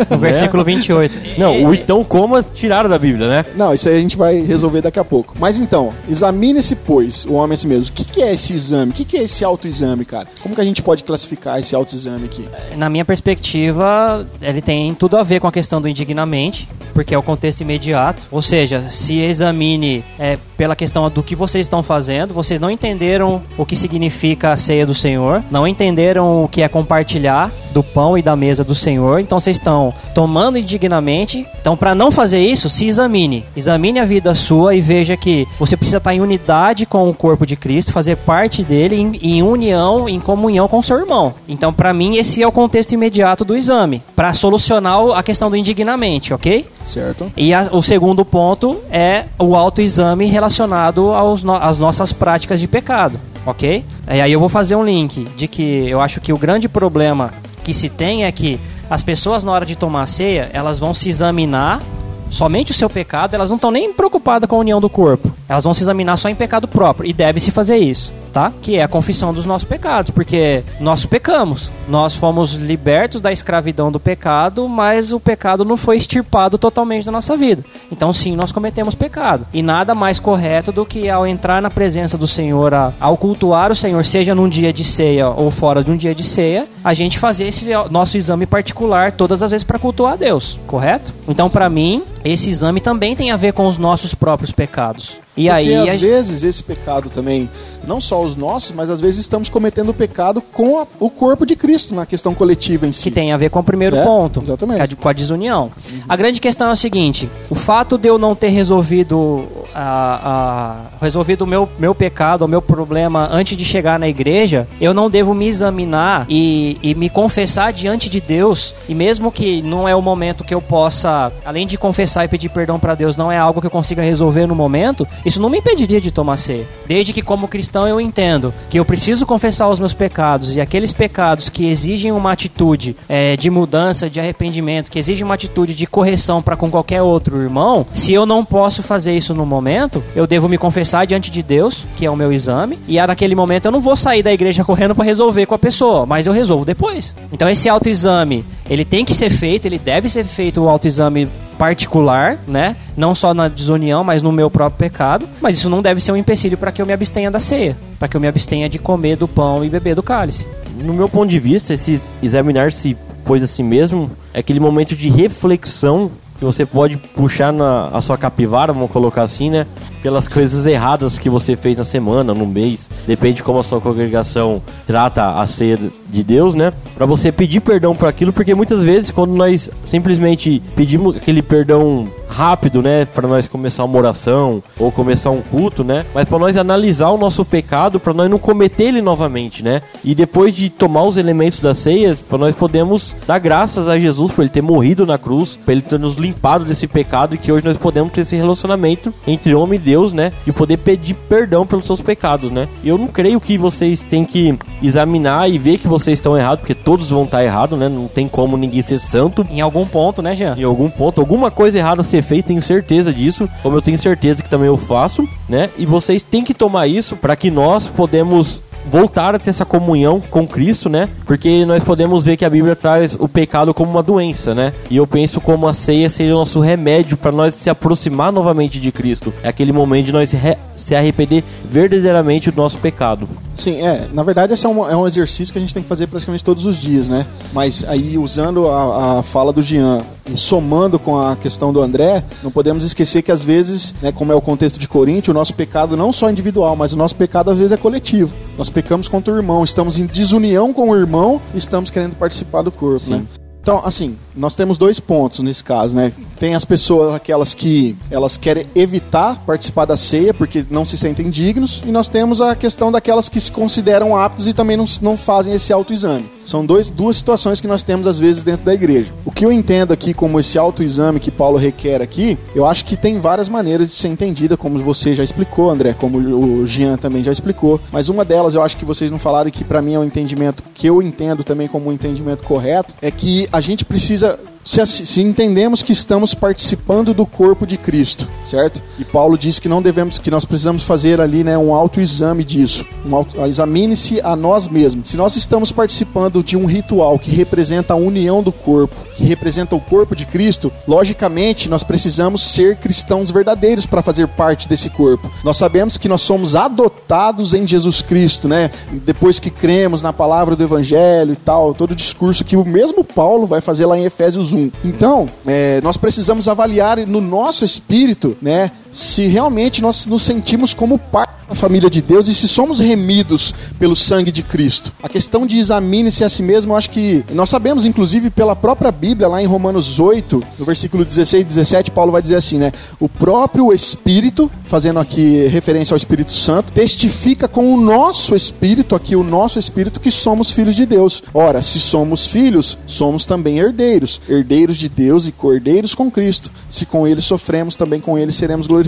No versículo 28. Não, o então coma tiraram da Bíblia, né? Não, isso aí a gente vai resolver daqui a pouco. Mas então, examine-se, pois, o homem a si mesmo. O que, que é esse exame? O que, que é esse autoexame, cara? Como que a gente pode classificar esse autoexame aqui? Na minha perspectiva, ele tem tudo a ver com a questão do indignamente, porque é o contexto imediato. Ou seja, se examine é, pela questão do que vocês estão fazendo, vocês não entenderam o que significa a ceia do Senhor, não entenderam o que é compartilhar do pão e da mesa do Senhor, então vocês estão tomando indignamente. Então, para não fazer isso, se examine. Examine a vida sua e veja que você precisa estar em unidade com o corpo de Cristo, fazer parte dele em, em união, em comunhão com o seu irmão. Então, para mim, esse é o contexto imediato do exame, para solucionar a questão do indignamente, ok? Certo? E a- o segundo ponto é o autoexame relacionado aos no- às nossas práticas de pecado, ok? E aí eu vou fazer um link de que eu acho que o grande problema que se tem é que as pessoas na hora de tomar a ceia, elas vão se examinar somente o seu pecado, elas não estão nem preocupadas com a união do corpo. Elas vão se examinar só em pecado próprio e deve-se fazer isso, tá? Que é a confissão dos nossos pecados, porque nós pecamos. Nós fomos libertos da escravidão do pecado, mas o pecado não foi extirpado totalmente da nossa vida. Então, sim, nós cometemos pecado. E nada mais correto do que ao entrar na presença do Senhor, ao cultuar o Senhor, seja num dia de ceia ou fora de um dia de ceia, a gente fazer esse nosso exame particular todas as vezes para cultuar a Deus, correto? Então, para mim, esse exame também tem a ver com os nossos próprios pecados. E Porque aí, às a- vezes esse pecado também, não só os nossos, mas às vezes estamos cometendo o pecado com a- o corpo de Cristo na questão coletiva em si. que tem a ver com o primeiro É, ponto, exatamente. é de- com a desunião. A grande questão é o seguinte: o fato de eu não ter resolvido a, a- resolvido o meu, meu pecado, o meu problema antes de chegar na igreja, eu não devo me examinar e, e me confessar diante de Deus. E mesmo que não é o momento que eu possa, além de confessar e pedir perdão para Deus, não é algo que eu consiga resolver no momento, isso não me impediria de tomar ceia. Desde que, como cristão cristão, eu entendo que eu preciso confessar os meus pecados e aqueles pecados que exigem uma atitude é, de mudança, de arrependimento, que exigem uma atitude de correção para com qualquer outro irmão, se eu não posso fazer isso no momento, eu devo me confessar diante de Deus, que é o meu exame, e naquele momento eu não vou sair da igreja correndo para resolver com a pessoa, mas eu resolvo depois. Então esse autoexame, ele tem que ser feito, ele deve ser feito o autoexame particular, né? Não só na desunião, mas no meu próprio pecado. Mas isso não deve ser um empecilho para que eu me abstenha da ceia, para que eu me abstenha de comer do pão e beber do cálice. No meu ponto de vista, esse examinar-se pois a si mesmo é aquele momento de reflexão que você pode puxar na a sua capivara, vamos colocar assim, né? Pelas coisas erradas que você fez na semana, no mês, depende de como a sua congregação trata a ceia de Deus, né? Para você pedir perdão por aquilo, porque muitas vezes quando nós simplesmente pedimos aquele perdão rápido, né, para nós começar uma oração ou começar um culto, né? Mas para nós analisar o nosso pecado, para nós não cometer ele novamente, né? E depois de tomar os elementos da ceia, para nós podemos dar graças a Jesus por ele ter morrido na cruz, por ele ter nos limpado desse pecado e que hoje nós podemos ter esse relacionamento entre homem e Deus, né? De poder pedir perdão pelos seus pecados, né? Eu não creio que vocês têm que examinar e ver que vocês estão errados, porque todos vão estar errados, né? Não tem como ninguém ser santo. Em algum ponto, né, Jean? Em algum ponto, alguma coisa errada ser feita, tenho certeza disso, como eu tenho certeza que também eu faço, né? E vocês têm que tomar isso para que nós podemos voltar a ter essa comunhão com Cristo, né? Porque nós podemos ver que a Bíblia traz o pecado como uma doença, né? E eu penso como a ceia seria o nosso remédio para nós se aproximar novamente de Cristo. É aquele momento de nós se arrepender verdadeiramente do nosso pecado. Sim, é. Na verdade, esse é um, é um exercício que a gente tem que fazer praticamente todos os dias, né? Mas aí, usando a, a fala do Jean e somando com a questão do André, não podemos esquecer que às vezes, né, como é o contexto de Corinto, o nosso pecado não só é individual, mas o nosso pecado às vezes é coletivo. Nós pecamos contra o irmão, estamos em desunião com o irmão e estamos querendo participar do corpo, né? Então, assim, nós temos dois pontos nesse caso, né? Tem as pessoas, aquelas que elas querem evitar participar da ceia porque não se sentem dignos, e nós temos a questão daquelas que se consideram aptos e também não, não fazem esse autoexame. São dois, duas situações que nós temos às vezes dentro da igreja. O que eu entendo aqui como esse autoexame que Paulo requer aqui, eu acho que tem várias maneiras de ser entendida, como você já explicou, André, como o Jean também já explicou. Mas uma delas eu acho que vocês não falaram e que para mim é um entendimento que eu entendo também como um entendimento correto, é que a gente precisa se, se entendemos que estamos participando do corpo de Cristo, certo? E Paulo diz que não devemos, que nós precisamos fazer ali, né, um autoexame disso. Um auto, examine-se a nós mesmos. Se nós estamos participando de um ritual que representa a união do corpo, que representa o corpo de Cristo, logicamente nós precisamos ser cristãos verdadeiros para fazer parte desse corpo. Nós sabemos que nós somos adotados em Jesus Cristo, né? Depois que cremos na palavra do Evangelho e tal, todo o discurso que o mesmo Paulo vai fazer lá em Efésios 1. Então, é, nós precisamos avaliar no nosso espírito, né, se realmente nós nos sentimos como parte da família de Deus e se somos remidos pelo sangue de Cristo. A questão de examine-se a si mesmo, eu acho que nós sabemos, inclusive, pela própria Bíblia, lá em Romanos 8, no versículo 16 e 17, Paulo vai dizer assim, né? O próprio Espírito, fazendo aqui referência ao Espírito Santo, testifica com o nosso espírito, aqui o nosso espírito, que somos filhos de Deus. Ora, se somos filhos, somos também herdeiros, herdeiros de Deus e cordeiros com Cristo. Se com ele sofremos, também com ele seremos glorificados.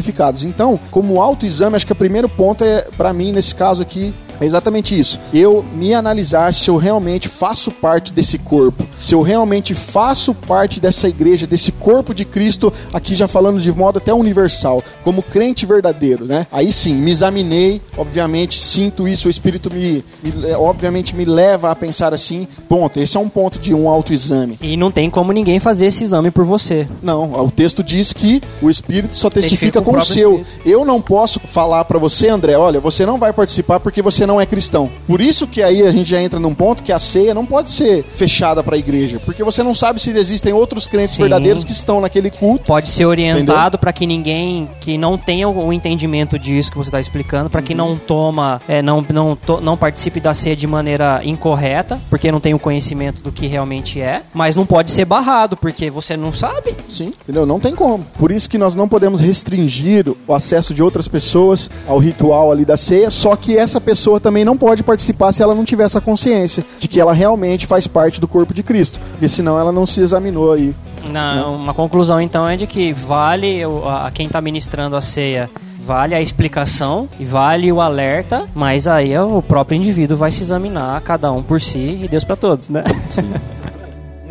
Então, como autoexame, acho que o primeiro ponto é, para mim, nesse caso aqui, é exatamente isso. Eu me analisar se eu realmente faço parte desse corpo, se eu realmente faço parte dessa igreja, desse corpo de Cristo, aqui já falando de modo até universal, como crente verdadeiro, né? Aí sim, me examinei, obviamente sinto isso, o Espírito me, me- obviamente me leva a pensar assim, ponto, esse é um ponto de um autoexame. E não tem como ninguém fazer esse exame por você. Não, o texto diz que o Espírito só testifica Testifica com com o seu. Espírito. Eu não posso falar pra você, André, olha, você não vai participar porque você não é cristão. Por isso que aí a gente já entra num ponto que a ceia não pode ser fechada pra igreja, porque você não sabe se existem outros crentes Sim. verdadeiros que estão naquele culto. Pode ser orientado para que ninguém que não tenha o entendimento disso que você está explicando, para que não toma, é, não, não, to- não participe da ceia de maneira incorreta, porque não tem o conhecimento do que realmente é, mas não pode ser barrado, porque você não sabe. Sim, entendeu? Não tem como. Por isso que nós não podemos restringir o acesso de outras pessoas ao ritual ali da ceia, só que essa pessoa também não pode participar se ela não tiver essa consciência de que ela realmente faz parte do corpo de Cristo, porque senão ela não se examinou aí. Na, uma conclusão então é de que vale a, a quem está ministrando a ceia Vale a explicação e vale o alerta, mas aí o próprio indivíduo vai se examinar, cada um por si e Deus para todos, né?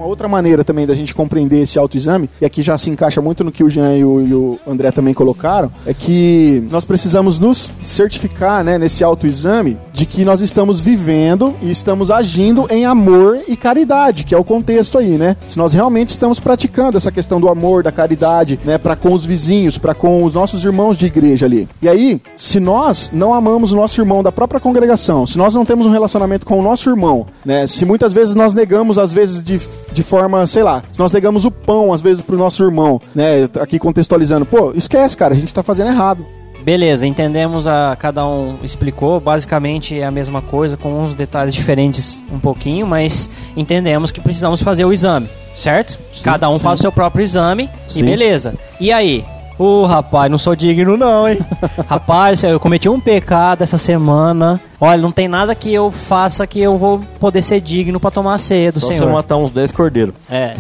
Uma outra maneira também da gente compreender esse autoexame, e aqui já se encaixa muito no que o Jean e o, e o André também colocaram, é que nós precisamos nos certificar né, nesse autoexame de que nós estamos vivendo e estamos agindo em amor e caridade, que é o contexto aí, né? Se nós realmente estamos praticando essa questão do amor, da caridade, né, para com os vizinhos, para com os nossos irmãos de igreja ali. E aí, se nós não amamos o nosso irmão da própria congregação, se nós não temos um relacionamento com o nosso irmão, né, se muitas vezes nós negamos, às vezes de, de forma, sei lá, se nós negamos o pão, às vezes, pro nosso irmão, né, aqui contextualizando, pô, esquece, cara, a gente tá fazendo errado. Beleza, entendemos a cada um explicou, basicamente é a mesma coisa com uns detalhes diferentes um pouquinho, mas entendemos que precisamos fazer o exame, certo? cada um faz o seu próprio exame e Sim. beleza. E aí? Ô rapaz, não sou digno não, hein? rapaz, eu cometi um pecado essa semana. Olha, não tem nada que eu faça que eu vou poder ser digno pra tomar ceia do Só você Senhor. matar uns 10 cordeiros. É.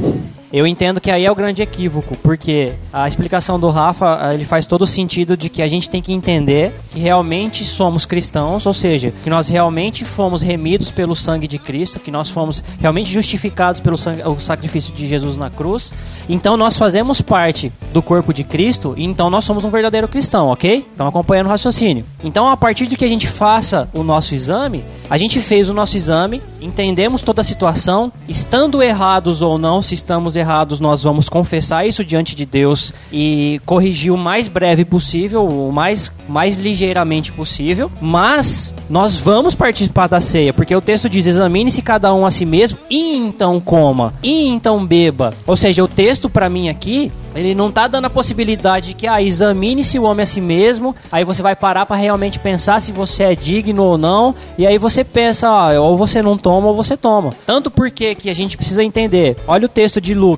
Eu entendo que aí é o grande equívoco, porque a explicação do Rafa, ah, ele faz todo o sentido de que a gente tem que entender que realmente somos cristãos, ou seja, que nós realmente fomos remidos pelo sangue de Cristo, que nós fomos realmente justificados pelo sangue, o sacrifício de Jesus na cruz. Então nós fazemos parte do corpo de Cristo, e então nós somos um verdadeiro cristão, ok? Estão acompanhando o raciocínio. Então, a partir de que a gente faça o nosso exame, a gente fez o nosso exame, entendemos toda a situação, estando errados ou não, se estamos errados, nós vamos confessar isso diante de Deus e corrigir o mais breve possível, o mais, mais ligeiramente possível, mas nós vamos participar da ceia, porque o texto diz: examine-se cada um a si mesmo e então coma, e então beba. Ou seja, o texto para mim aqui, ele não tá dando a possibilidade de que, ah, examine-se o homem a si mesmo, aí você vai parar para realmente pensar se você é digno ou não, e aí você pensa, ah, ou você não toma ou você toma. Tanto porque que a gente precisa entender. Olha o texto de Lucas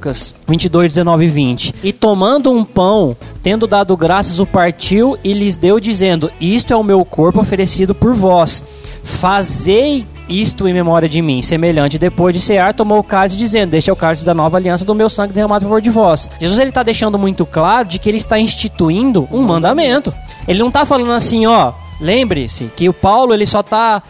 22, 19 e 20. E tomando um pão, tendo dado graças, o partiu e lhes deu, dizendo: Isto é o meu corpo oferecido por vós. Fazei isto em memória de mim, semelhante. Depois de cear, tomou o cálice, dizendo: Este é o cálice da nova aliança do meu sangue derramado favor de vós. Jesus ele está deixando muito claro de que ele está instituindo um mandamento. Ele não está falando assim, ó. Lembre-se que o Paulo ele só está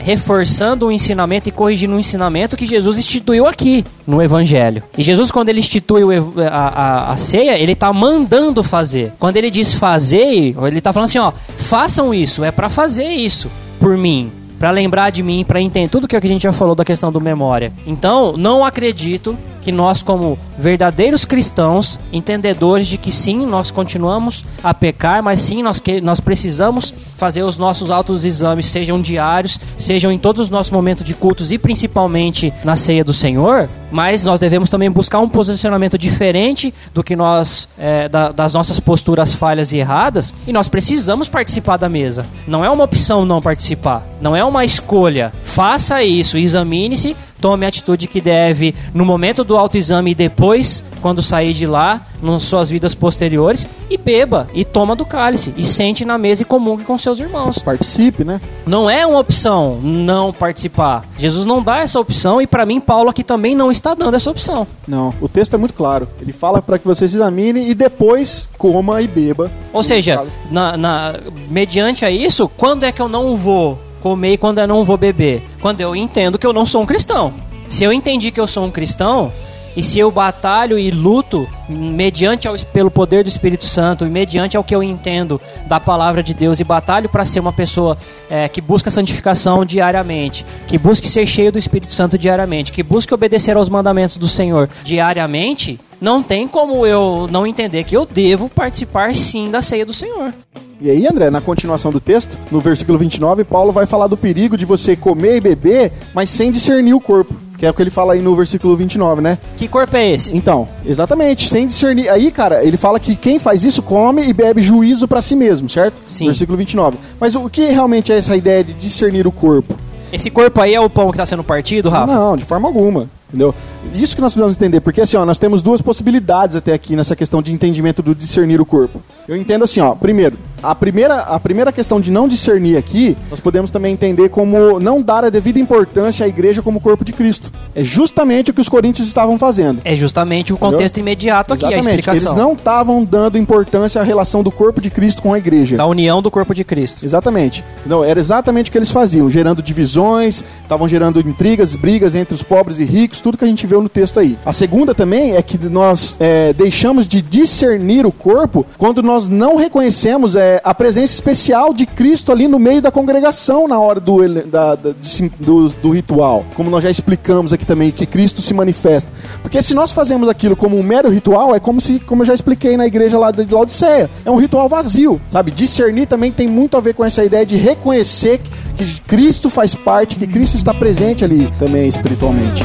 reforçando o ensinamento e corrigindo o ensinamento que Jesus instituiu aqui no Evangelho. E Jesus, quando ele institui a, a- a ceia, ele está mandando fazer. Quando ele diz fazer, ele está falando assim: ó, façam isso, é para fazer isso por mim. Pra lembrar de mim, pra entender tudo que a gente já falou da questão do memória. Então, não acredito que nós, como verdadeiros cristãos, entendedores de que sim, nós continuamos a pecar, mas sim, nós, que, nós precisamos fazer os nossos autoexames, sejam diários, sejam em todos os nossos momentos de cultos e principalmente na ceia do Senhor, mas nós devemos também buscar um posicionamento diferente do que nós, é, da- das nossas posturas falhas e erradas, e nós precisamos participar da mesa. Não é uma opção não participar, não é uma escolha. Faça isso, examine-se, tome a atitude que deve no momento do autoexame e depois, quando sair de lá, nas suas vidas posteriores, e beba, e toma do cálice, e sente na mesa e comungue com seus irmãos. Participe, né? Não é uma opção não participar. Jesus não dá essa opção e para mim Paulo aqui também não está dando essa opção. Não, o texto é muito claro. Ele fala para que você se examine e depois coma e beba. Ou seja, na, na- mediante a isso, quando é que eu não vou comer e quando eu não vou beber? Quando eu entendo que eu não sou um cristão. Se eu entendi que eu sou um cristão, e se eu batalho e luto mediante ao, pelo poder do Espírito Santo e mediante ao que eu entendo da palavra de Deus e batalho para ser uma pessoa é, que busca santificação diariamente, que busque ser cheio do Espírito Santo diariamente, que busque obedecer aos mandamentos do Senhor diariamente, não tem como eu não entender que eu devo participar sim da ceia do Senhor. E aí, André, na continuação do texto, no versículo 29, Paulo vai falar do perigo de você comer e beber, mas sem discernir o corpo. Que é o que ele fala aí no versículo 29, né? Que corpo é esse? Então, exatamente, sem discernir. Aí, cara, ele fala que quem faz isso come e bebe juízo pra si mesmo, certo? Sim. Versículo 29. Mas o que realmente é essa ideia de discernir o corpo? Esse corpo aí é o pão que está sendo partido, Rafa? Não, de forma alguma. Entendeu? Isso que nós precisamos entender, porque assim, ó, nós temos duas possibilidades até aqui nessa questão de entendimento do discernir o corpo. Eu entendo assim, ó, primeiro, a primeira, a primeira questão de não discernir aqui, nós podemos também entender como não dar a devida importância à igreja como corpo de Cristo. É justamente o que os coríntios estavam fazendo. É justamente o contexto imediato aqui, a explicação. Eles não estavam dando importância à relação do corpo de Cristo com a igreja. Da união do corpo de Cristo. Exatamente. Não, era exatamente o que eles faziam, gerando divisões, estavam gerando intrigas, brigas entre os pobres e ricos, tudo que a gente viu no texto aí. A segunda também é que nós é, deixamos de discernir o corpo quando nós não reconhecemos é, a presença especial de Cristo ali no meio da congregação na hora do, da, da, do, do ritual. Como nós já explicamos aqui também, que Cristo se manifesta. Porque se nós fazemos aquilo como um mero ritual, é como se, como eu já expliquei na igreja lá de Laodiceia, é um ritual vazio, sabe? Discernir também tem muito a ver com essa ideia de reconhecer que Cristo faz parte, que Cristo está presente ali também espiritualmente.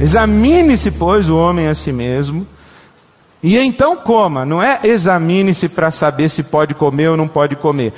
Examine-se, pois, o homem a si mesmo, e então coma. Não é examine-se para saber se pode comer ou não pode comer.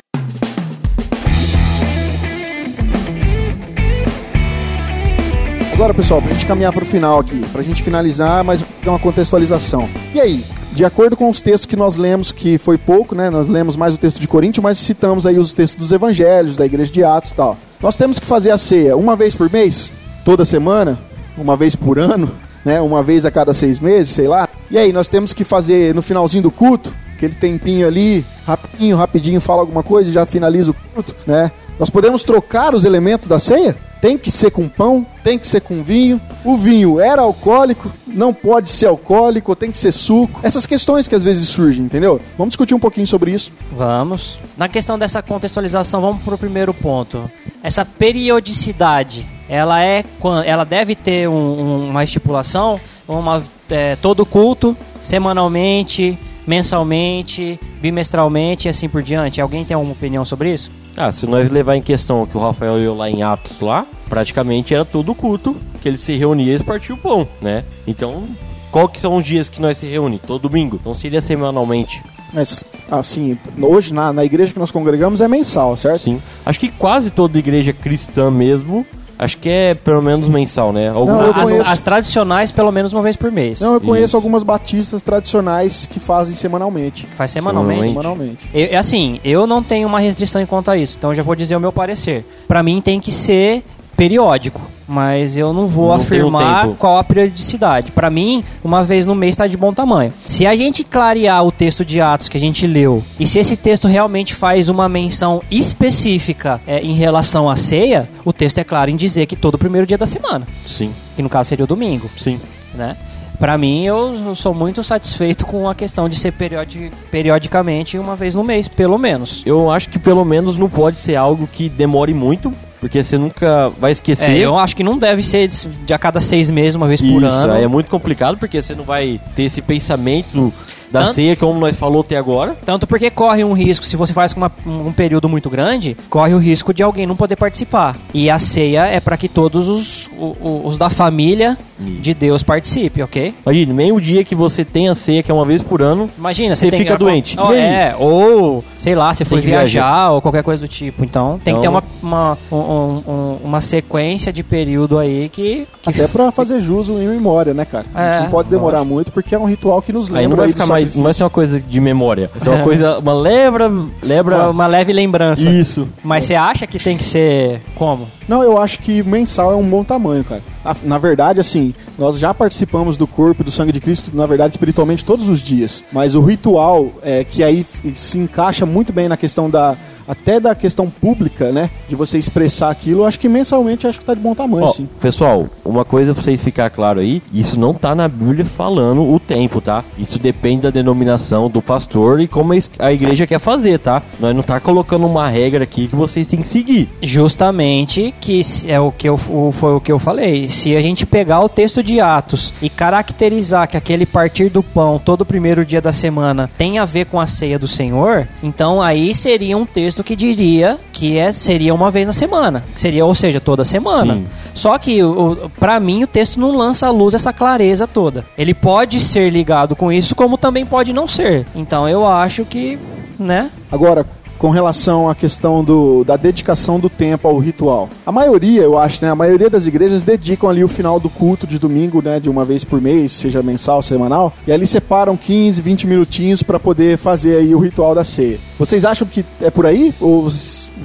Agora, pessoal, para a gente caminhar para o final aqui, para a gente finalizar, mas uma contextualização. E aí, de acordo com os textos que nós lemos, que foi pouco, né? Nós lemos mais o texto de Coríntios, mas citamos aí os textos dos evangelhos, da igreja de Atos e tal. Nós temos que fazer a ceia uma vez por mês? Toda semana? Uma vez por ano, né? Uma vez a cada seis meses, sei lá. E aí, nós temos que fazer no finalzinho do culto, aquele tempinho ali, rapidinho, rapidinho, fala alguma coisa e já finaliza o culto, né? Nós podemos trocar os elementos da ceia? Tem que ser com pão, tem que ser com vinho. O vinho era alcoólico, não pode ser alcoólico, tem que ser suco. Essas questões que às vezes surgem, entendeu? Vamos discutir um pouquinho sobre isso. Vamos. Na questão dessa contextualização, vamos para o primeiro ponto. Essa periodicidade, ela é ela deve ter um, uma estipulação, uma é, todo culto, semanalmente, mensalmente, bimestralmente e assim por diante. Alguém tem alguma opinião sobre isso? Ah, se nós levar em questão que o Rafael leu lá em Atos lá, praticamente era todo culto que ele se reunia e eles partiam o pão, né? Então, qual que são os dias que nós se reúne? Todo domingo. Então seria semanalmente. Mas, assim, hoje na, na igreja que nós congregamos é mensal, certo? Sim. Acho que quase toda igreja cristã mesmo Acho que é pelo menos mensal, né? Alguma... Não, as, as, tradicionais, pelo menos uma vez por mês. Não, eu conheço Isso. algumas batistas tradicionais que fazem semanalmente. Faz semanalmente? Semanalmente. Eu, assim, eu não tenho uma restrição em quanto a isso, então eu já vou dizer o meu parecer. Para mim tem que ser periódico mas eu não vou não afirmar qual a periodicidade. Para mim, uma vez no mês está de bom tamanho. Se a gente clarear o texto de Atos que a gente leu, e se esse texto realmente faz uma menção específica é, em relação à ceia, o texto é claro em dizer que todo primeiro dia da semana. Sim. Que no caso seria o domingo. Sim. Né? para mim, eu sou muito satisfeito com a questão de ser periodi periodicamente uma vez no mês, pelo menos. Eu acho que pelo menos não pode ser algo que demore muito, porque você nunca vai esquecer. É, eu acho que não deve ser de a cada seis meses, uma vez por Isso, ano. É muito complicado, porque você não vai ter esse pensamento da Tanto, ceia, como nós falou até agora. Tanto porque corre um risco, se você faz com uma, um período muito grande, corre o risco de alguém não poder participar. E a ceia é para que todos os, os, os, da família de Deus participem, ok? Imagina, nem o dia que você tem a ceia, que é uma vez por ano, Imagina, você, você fica doente. Oh, é, ou, sei lá, você foi viajar, viajar, ou qualquer coisa do tipo. Então, tem então, que ter uma, uma, um, um, uma sequência de período aí que... que Até para fazer jus em memória, né, cara? A gente é, não pode demorar muito, porque é um ritual que nos lembra aí não vai ficar mais não vai ser uma coisa de memória. Vai ser uma coisa, uma lembra, lembra... Uma, uma leve lembrança. Isso. Mas você acha que tem que ser como? Não, eu acho que mensal é um bom tamanho, cara. Na verdade, assim, nós já participamos do corpo e do sangue de Cristo, na verdade, espiritualmente todos os dias. Mas o ritual, é, que aí se encaixa muito bem na questão da, até da questão pública, né? De você expressar aquilo, acho que mensalmente acho que tá de bom tamanho, Ó, sim. Pessoal, uma coisa pra vocês ficar claro aí, isso não tá na Bíblia falando o tempo, tá? Isso depende da denominação do pastor e como a igreja quer fazer, tá? Nós não tá colocando uma regra aqui que vocês têm que seguir. Justamente que é o que eu, foi o que eu falei. Se a gente pegar o texto de Atos e caracterizar que aquele partir do pão todo primeiro dia da semana tem a ver com a ceia do Senhor, então aí seria um texto texto que diria que é, seria uma vez na semana. Seria, ou seja, toda semana. Sim. Só que, o, para mim, o texto não lança à luz essa clareza toda. Ele pode ser ligado com isso, como também pode não ser. Então eu acho que, né? Agora, com relação à questão do, da dedicação do tempo ao ritual. A maioria, eu acho, né? A maioria das igrejas dedicam ali o final do culto de domingo, né? De uma vez por mês, seja mensal, semanal, e ali separam 15, 20 minutinhos para poder fazer aí o ritual da ceia. Vocês acham que é por aí? Ou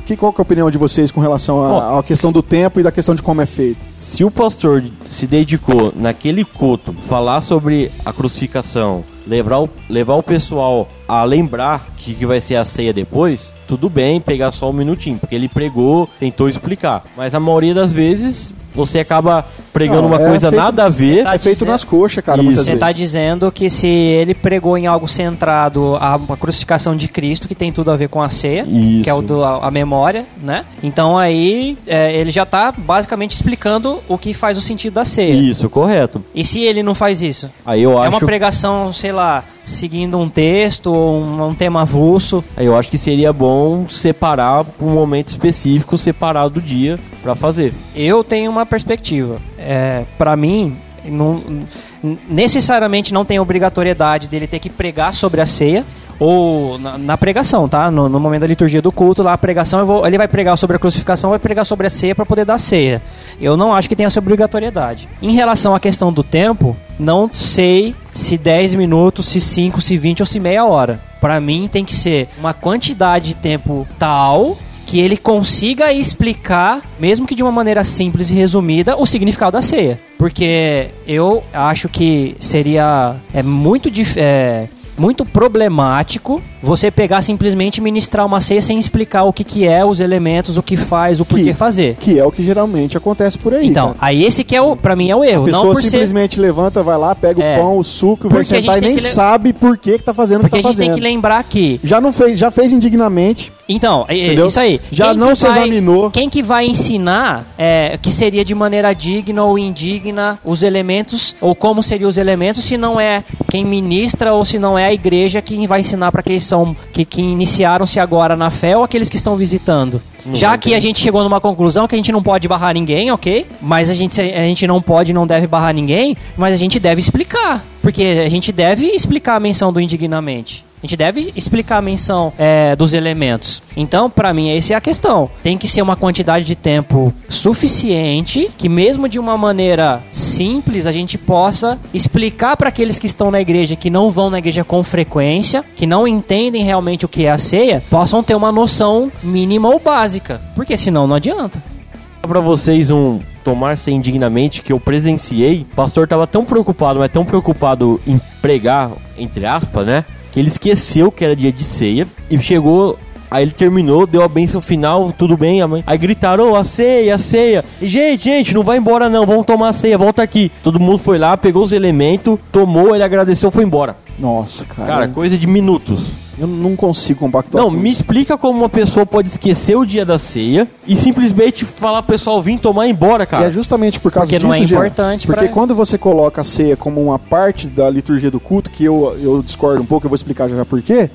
que, qual que é a opinião de vocês com relação à questão do tempo e da questão de como é feito? Se o pastor se dedicou naquele culto falar sobre a crucificação, levar o, levar o pessoal a lembrar que, que vai ser a ceia depois, tudo bem pegar só um minutinho, porque ele pregou, tentou explicar. Mas a maioria das vezes você acaba pregando Não, uma é coisa feito- nada a ver. tá é feito dizendo- nas coxas, cara, Você vezes. está dizendo que se ele pregou em algo centrado a, a crucificação de Cristo, que tem tudo a ver com a ceia, Isso. que é o do, a, a memória, né? Então aí é, ele já está basicamente explicando o que faz o sentido da ceia. Isso, correto. E se ele não faz isso? Aí eu É acho uma pregação, sei lá, seguindo um texto ou um, um tema avulso. Eu acho que seria bom separar para um momento específico, separado do dia para fazer. Eu tenho uma perspectiva. É, para mim, não, necessariamente não tem obrigatoriedade dele ter que pregar sobre a ceia. Ou na, na pregação, tá? No, no momento da liturgia do culto, lá a pregação, vou- ele vai pregar sobre a crucificação, vai pregar sobre a ceia para poder dar ceia. Eu não acho que tenha essa obrigatoriedade. Em relação à questão do tempo, não sei se 10 minutos, se 5, se 20 ou se meia hora. Para mim tem que ser uma quantidade de tempo tal que ele consiga explicar, mesmo que de uma maneira simples e resumida, o significado da ceia. Porque eu acho que seria é muito é, muito problemático você pegar simplesmente ministrar uma ceia sem explicar o que, que é, os elementos, o que faz, o porquê fazer. Que é o que geralmente acontece por aí. Então, cara. aí esse que é o, pra mim é o erro, A não pessoa por ser simplesmente levanta, vai lá, pega É. o pão, o suco, vai Porque a sentar e gente tem nem que le- sabe por que, que tá fazendo o porque que a tá gente tem fazendo. que lembrar que Já não fez, já fez indignamente. Então, é- é Entendeu? isso aí. Já Quem não que se vai- examinou. Quem que vai ensinar é, que seria de maneira digna ou indigna os elementos, ou como seriam os elementos, se não é quem ministra ou se não é a igreja quem vai ensinar para aqueles são, que, que iniciaram-se agora na fé ou aqueles que estão visitando? Já que a gente chegou numa conclusão que a gente não pode barrar ninguém, ok? Mas a gente, a gente não pode e não deve barrar ninguém, mas a gente deve explicar. Porque a gente deve explicar a menção do indignamente. A gente deve explicar a menção é, dos elementos. Então, pra mim, essa é a questão. Tem que ser uma quantidade de tempo suficiente que, mesmo de uma maneira simples, a gente possa explicar para aqueles que estão na igreja, que não vão na igreja com frequência, que não entendem realmente o que é a ceia, possam ter uma noção mínima ou básica. Porque senão não adianta. Pra vocês um tomar ser indignamente que eu presenciei, o pastor tava tão preocupado, mas tão preocupado em pregar, entre aspas, né? Que ele esqueceu que era dia de ceia e chegou. Aí ele terminou, deu a benção final, tudo bem, a mãe. Aí gritaram, "Ô, a ceia, a ceia. E, gente, gente, não vai embora não, vamos tomar a ceia, volta aqui. Todo mundo foi lá, pegou os elementos, tomou, ele agradeceu, foi embora. Nossa, cara. Cara, coisa de minutos. Eu não consigo compactuar Não, com me isso. explica como uma pessoa pode esquecer o dia da ceia e simplesmente falar pro pessoal vir tomar e ir embora, E cara. é justamente por causa Porque disso, não é Jean, importante Porque pra- quando você coloca a ceia como uma parte da liturgia do culto, que eu, eu discordo um pouco, eu vou explicar já já por quê,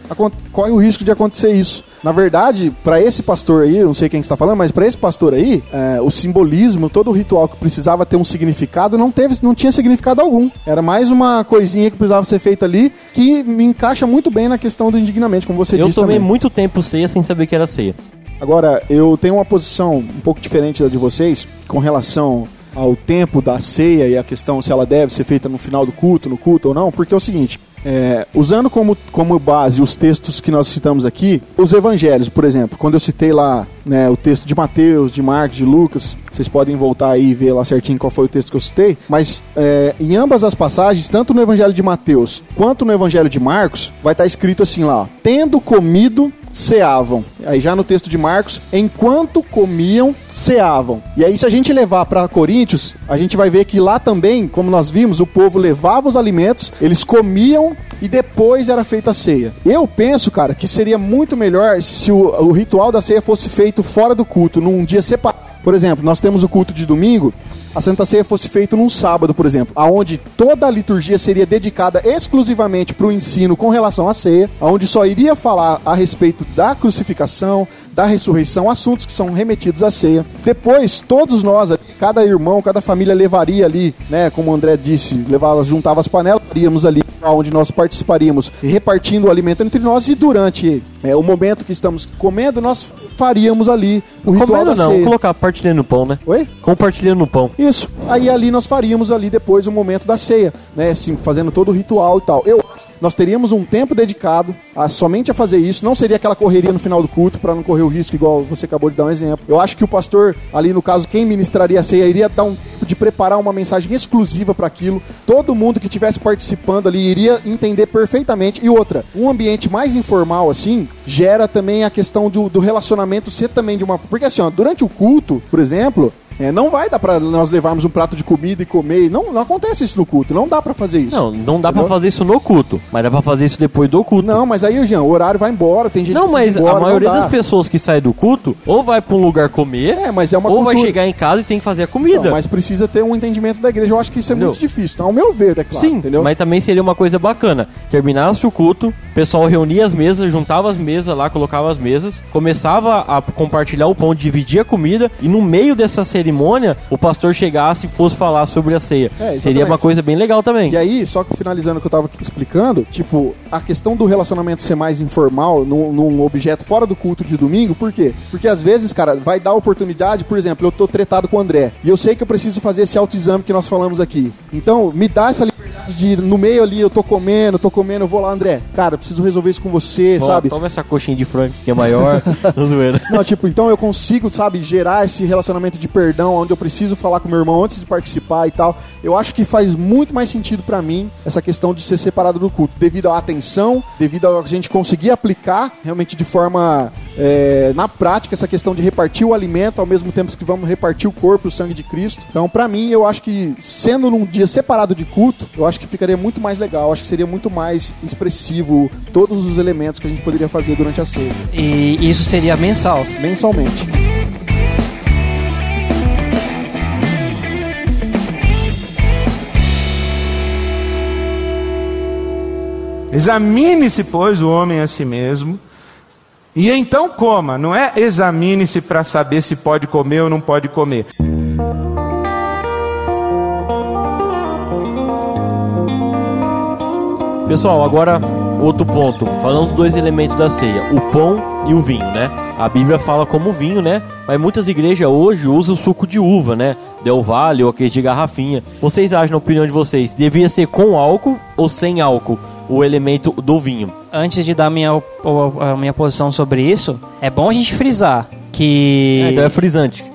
corre o risco de acontecer isso. Na verdade, pra esse pastor aí, eu não sei quem está falando, mas pra esse pastor aí, é, o simbolismo, todo o ritual que precisava ter um significado, não teve, não tinha significado algum. Era mais uma coisinha que precisava ser feita ali, que me encaixa muito bem na questão do indignamente, como você Eu disse tomei também. muito tempo ceia sem saber que era ceia. Agora, eu tenho uma posição um pouco diferente da de vocês com relação ao tempo da ceia e a questão se ela deve ser feita no final do culto, no culto ou não, porque é o seguinte. É, usando como, como base os textos que nós citamos aqui, os evangelhos, por exemplo, quando eu citei lá né, o texto de Mateus, de Marcos, de Lucas, vocês podem voltar aí e ver lá certinho qual foi o texto que eu citei, mas é, em ambas as passagens, tanto no evangelho de Mateus quanto no evangelho de Marcos, vai estar escrito assim lá: ó, tendo comido, ceavam. Aí já no texto de Marcos, enquanto comiam, ceavam. E aí se a gente levar para Coríntios, a gente vai ver que lá também, como nós vimos, o povo levava os alimentos, eles comiam e depois era feita a ceia. Eu penso, cara, que seria muito melhor se o, o ritual da ceia fosse feito fora do culto, num dia separado. Por exemplo, nós temos o culto de domingo, a Santa Ceia fosse feito num sábado, por exemplo, aonde toda a liturgia seria dedicada exclusivamente para o ensino com relação à ceia, aonde só iria falar a respeito da crucificação, da ressurreição, assuntos que são remetidos à ceia. Depois, todos nós, cada irmão, cada família levaria ali, né, como o André disse, levava, juntava as panelas, iríamos ali onde nós participaríamos, repartindo o alimento entre nós e durante é, o momento que estamos comendo, nós faríamos ali o ritual Comendo da não, ceia. colocar partilhando no pão, né? Oi? Compartilhando no pão. Isso. Aí ali nós faríamos ali depois o momento da ceia, né? Assim, fazendo todo o ritual e tal. Eu nós teríamos um tempo dedicado a, somente a fazer isso. Não seria aquela correria no final do culto para não correr o risco, igual você acabou de dar um exemplo. Eu acho que o pastor, ali no caso, quem ministraria a ceia, iria dar um de preparar uma mensagem exclusiva para aquilo. Todo mundo que estivesse participando ali iria entender perfeitamente. E outra, um ambiente mais informal assim gera também a questão do, do relacionamento ser também de uma. Porque assim, ó, durante o culto, por exemplo, é, não vai dar pra nós levarmos um prato de comida e comer. Não, não acontece isso no culto. Não dá pra fazer isso. Não, não dá pra Entendeu? fazer isso no culto, mas dá pra fazer isso depois do culto. Não, mas aí, Jean, o horário vai embora, tem gente Não, que mas embora, a maioria das pessoas que sai do culto ou vai pra um lugar comer, É, mas é uma ou vai cultura. chegar em casa e tem que fazer a comida. Não, mas precisa ter um entendimento da igreja. Eu acho que isso é Entendeu? muito difícil. Então, ao meu ver, é claro. Sim, entendeu? mas também seria uma coisa bacana. Terminasse o culto, o pessoal reunia as mesas, juntava as mesas lá, colocava as mesas, começava a compartilhar o pão, dividir a comida, e no meio dessa cerimônia, o pastor chegasse e fosse falar sobre a ceia. É, seria uma coisa bem legal também. E aí, só que finalizando o que eu tava explicando, tipo, a questão do relacionamento ser mais informal num, num objeto fora do culto de domingo, por quê? Porque às vezes, cara, vai dar oportunidade, por exemplo, eu tô tretado com o André, e eu sei que eu preciso fazer esse autoexame que nós falamos aqui. Então, me dá essa liberdade de, no meio ali, eu tô comendo, tô comendo, eu vou lá, André, cara, preciso resolver isso com você, sabe? Toma essa coxinha de frango que é maior. Não tipo, então eu consigo, sabe, gerar esse relacionamento de perdão, onde eu preciso falar com meu irmão antes de participar e tal. Eu acho que faz muito mais sentido pra mim essa questão de ser separado do culto, devido à atenção, devido a gente conseguir aplicar realmente de forma é, na prática essa questão de repartir o alimento ao mesmo tempo que vamos repartir o corpo e o sangue de Cristo. Então, pra mim, eu acho que sendo num dia separado de culto, eu acho que ficaria muito mais legal, acho que seria muito mais expressivo todos os elementos que a gente poderia fazer durante a ceia, E isso seria mensal. mensalmente. Examine-se, pois, o homem a si mesmo, e então coma. Não é examine-se para saber se pode comer ou não pode comer. Pessoal, agora outro ponto. Falando dos dois elementos da ceia, o pão e o vinho, né? A Bíblia fala como vinho, né? Mas muitas igrejas hoje usam suco de uva, né? Del Valle ou aquele de garrafinha. Vocês acham, na opinião de vocês, devia ser com álcool ou sem álcool o elemento do vinho? Antes de dar minha, a minha posição sobre isso, é bom a gente frisar que. É, então é frisante.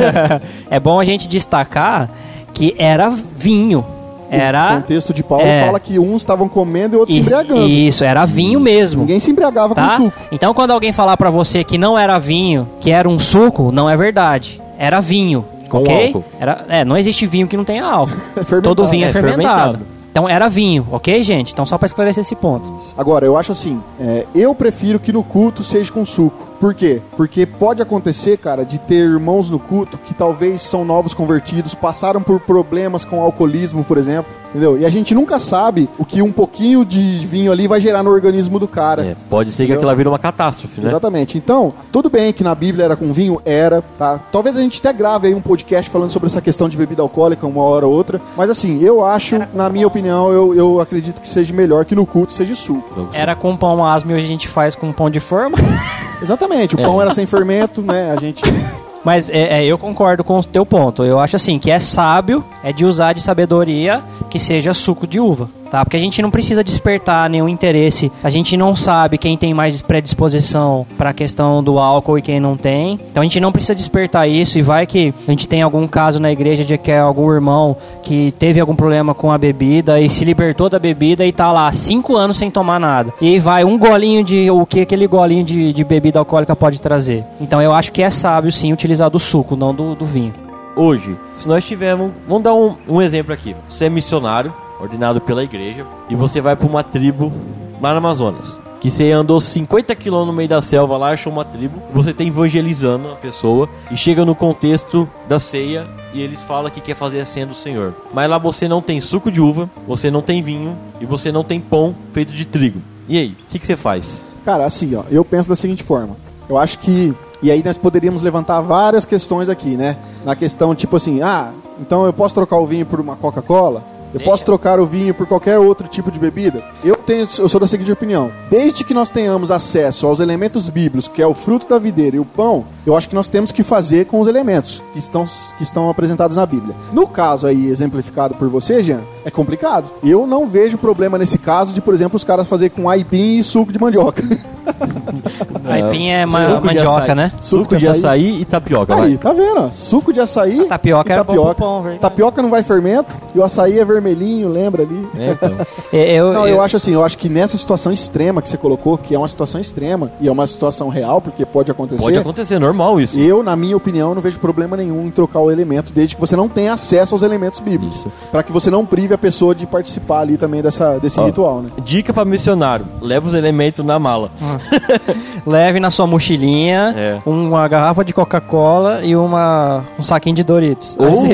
é bom a gente destacar que era vinho. O Era. contexto de Paulo É. fala que uns estavam comendo e outros Isso, se embriagando. isso, era vinho mesmo. Ninguém se embriagava Tá? com suco. Então quando alguém falar pra você que não era vinho, que era um suco, não é verdade. Era vinho. Com ok? álcool. Era, é, não existe vinho que não tenha álcool. É. Todo vinho é, É, fermentado. fermentado. Então era vinho, ok, gente? Então só pra esclarecer esse ponto. Agora, eu acho assim, é, eu prefiro que no culto seja com suco. Por quê? Porque pode acontecer, cara, de ter irmãos no culto que talvez são novos convertidos, passaram por problemas com alcoolismo, por exemplo, entendeu? E a gente nunca sabe o que um pouquinho de vinho ali vai gerar no organismo do cara. É, pode ser que Entendeu? aquela vira uma catástrofe, né? Exatamente. Então, tudo bem que na Bíblia era com vinho, era, tá? Talvez a gente até grave aí um podcast falando sobre essa questão de bebida alcoólica uma hora ou outra. Mas assim, eu acho, na minha opinião, eu, eu acredito que seja melhor que no culto seja suco. Era com pão asmo e hoje a gente faz com pão de forma. Exatamente. O É. pão era sem fermento, né? A gente. Mas é, é, eu concordo com o teu ponto. Eu acho assim que é sábio, é de usar de sabedoria que seja suco de uva, tá? Porque a gente não precisa despertar nenhum interesse. A gente não sabe quem tem mais predisposição para a questão do álcool e quem não tem. Então a gente não precisa despertar isso e vai que a gente tem algum caso na igreja de que é algum irmão que teve algum problema com a bebida e se libertou da bebida e tá lá cinco anos sem tomar nada. E vai um golinho de o que aquele golinho de, de bebida alcoólica pode trazer. Então eu acho que é sábio sim utilizar do suco, não do, do vinho. Hoje, se nós tivermos. Vamos dar um, um exemplo aqui. Você é missionário, ordenado pela igreja, e você vai para uma tribo lá no Amazonas. Que você andou 50 quilômetros no meio da selva lá, achou uma tribo, você está evangelizando a pessoa e chega no contexto da ceia e eles falam que quer fazer a ceia do Senhor. Mas lá você não tem suco de uva, você não tem vinho e você não tem pão feito de trigo. E aí, o que, que você faz? Cara, assim, ó, eu penso da seguinte forma. Eu acho que. E aí nós poderíamos levantar várias questões aqui, né? Na questão, tipo assim, ah, então eu posso trocar o vinho por uma Coca-Cola? Eu Deixa. posso trocar o vinho por qualquer outro tipo de bebida? Eu tenho, eu sou da seguinte opinião. Desde que nós tenhamos acesso aos elementos bíblicos, que é o fruto da videira e o pão, eu acho que nós temos que fazer com os elementos que estão, que estão apresentados na Bíblia. No caso aí, exemplificado por você, Jean, é complicado. Eu não vejo problema nesse caso de, por exemplo, os caras fazer com aipim e suco de mandioca. Aipim é ma Suco de mandioca, açaí. né? Suco de açaí e tapioca, Aí, vai. tá vendo? Suco de açaí. A tapioca e era bom pão, verdade. Tapioca não vai fermento e o açaí é vermelhinho, lembra ali? É, então. É, Eu, Não, eu, eu acho assim, eu acho que nessa situação extrema que você colocou, que é uma situação extrema e é uma situação real, porque pode acontecer. Pode acontecer, normal isso. Eu, na minha opinião, não vejo problema nenhum em trocar o elemento, desde que você não tenha acesso aos elementos bíblicos. Pra que você não prive a pessoa de participar ali também dessa, desse Ó. ritual, né? Dica pra missionário: leva os elementos na mala. leve na sua mochilinha É. uma garrafa de Coca-Cola e uma, um saquinho de Doritos. Ou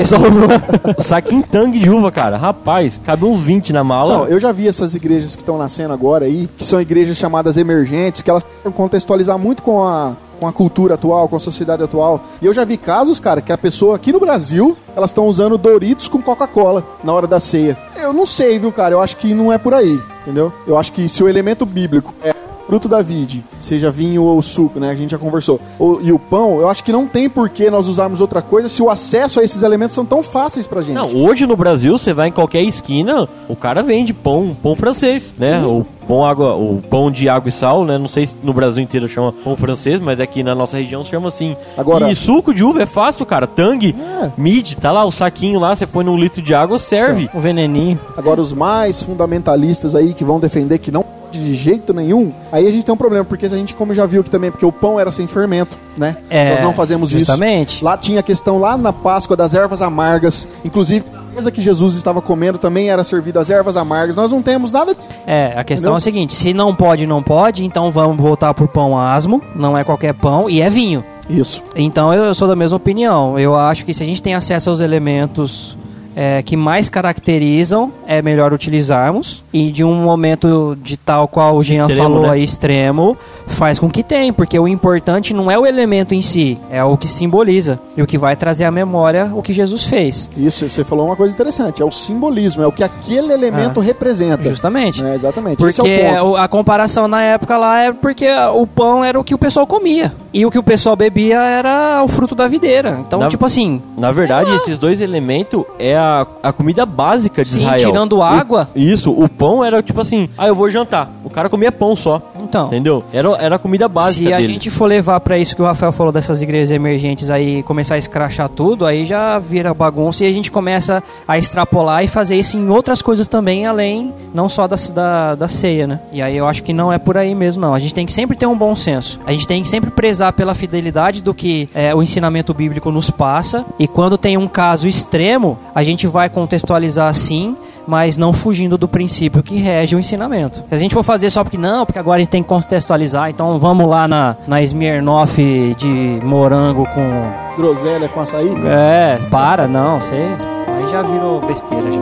o saquinho tangue de uva, cara. Rapaz, cabe uns 20 na mala. Não, eu já vi essas igrejas que estão nascendo agora aí, que são igrejas chamadas emergentes, que elas tentam contextualizar muito com a, com a cultura atual, com a sociedade atual. E eu já vi casos, cara, que a pessoa aqui no Brasil, elas estão usando Doritos com Coca-Cola na hora da ceia. Eu não sei, viu, cara? Eu acho que não é por aí, entendeu? Eu acho que se o elemento bíblico é fruto da vide, seja vinho ou suco, né? A gente já conversou. Ou- e o pão, eu acho que não tem por que nós usarmos outra coisa se o acesso a esses elementos são tão fáceis pra gente. Não, hoje no Brasil, você vai em qualquer esquina, o cara vende pão, pão francês, né? O pão, água, o pão de água e sal, né? Não sei se no Brasil inteiro chama pão francês, mas aqui na nossa região chama assim. Agora- E suco de uva é fácil, cara. Tang, É. mid, tá lá o saquinho lá, você põe num litro de água, serve. O veneninho. Agora, os mais fundamentalistas aí que vão defender que não de jeito nenhum, aí a gente tem um problema, porque a gente, como já viu aqui também, porque o pão era sem fermento, né? É, Nós não fazemos justamente. isso. Lá tinha a questão lá na Páscoa das ervas amargas, inclusive a mesa que Jesus estava comendo também era servida as ervas amargas. Nós não temos nada. É, a questão Entendeu? é a seguinte: se não pode, não pode, então vamos voltar pro pão asmo, não é qualquer pão, e é vinho. Isso. Então eu sou da mesma opinião. Eu acho que se a gente tem acesso aos elementos é, que mais caracterizam, é melhor utilizarmos. E de um momento de tal qual o Jean Extremo, falou né? aí, extremo, faz com que tem, porque o importante não é o elemento em si, é o que simboliza. E o que vai trazer à memória o que Jesus fez. Isso, você falou uma coisa interessante. É o simbolismo, é o que aquele elemento Ah, representa. Justamente. É, exatamente. Esse Porque é o ponto. o- a comparação na época lá é porque o pão era o que o pessoal comia. E o que o pessoal bebia era o fruto da videira. Então, Na- tipo assim, Na verdade, esses dois elementos é a, a comida básica de Sim, Israel. tirando O- água. isso, o pão era tipo assim, ah, eu vou jantar. O cara comia pão só. então. Entendeu? Era, era a comida básica Se a deles. gente for levar pra isso que o Rafael falou dessas igrejas emergentes aí, começar a escrachar tudo, aí já vira bagunça e a gente começa a extrapolar e fazer isso em outras coisas também, além não só da, da, da ceia, né? E aí eu acho que não é por aí mesmo, não. A gente tem que sempre ter um bom senso. A gente tem que sempre prezar pela fidelidade do que é, o ensinamento bíblico nos passa. E quando tem um caso extremo, a gente vai contextualizar assim mas não fugindo do princípio que rege o ensinamento. Se a gente for fazer só porque não, porque agora a gente tem que contextualizar, então vamos lá na, na Smirnoff de morango com. Groselha com açaí. É, para, não, vocês. Aí já virou besteira já.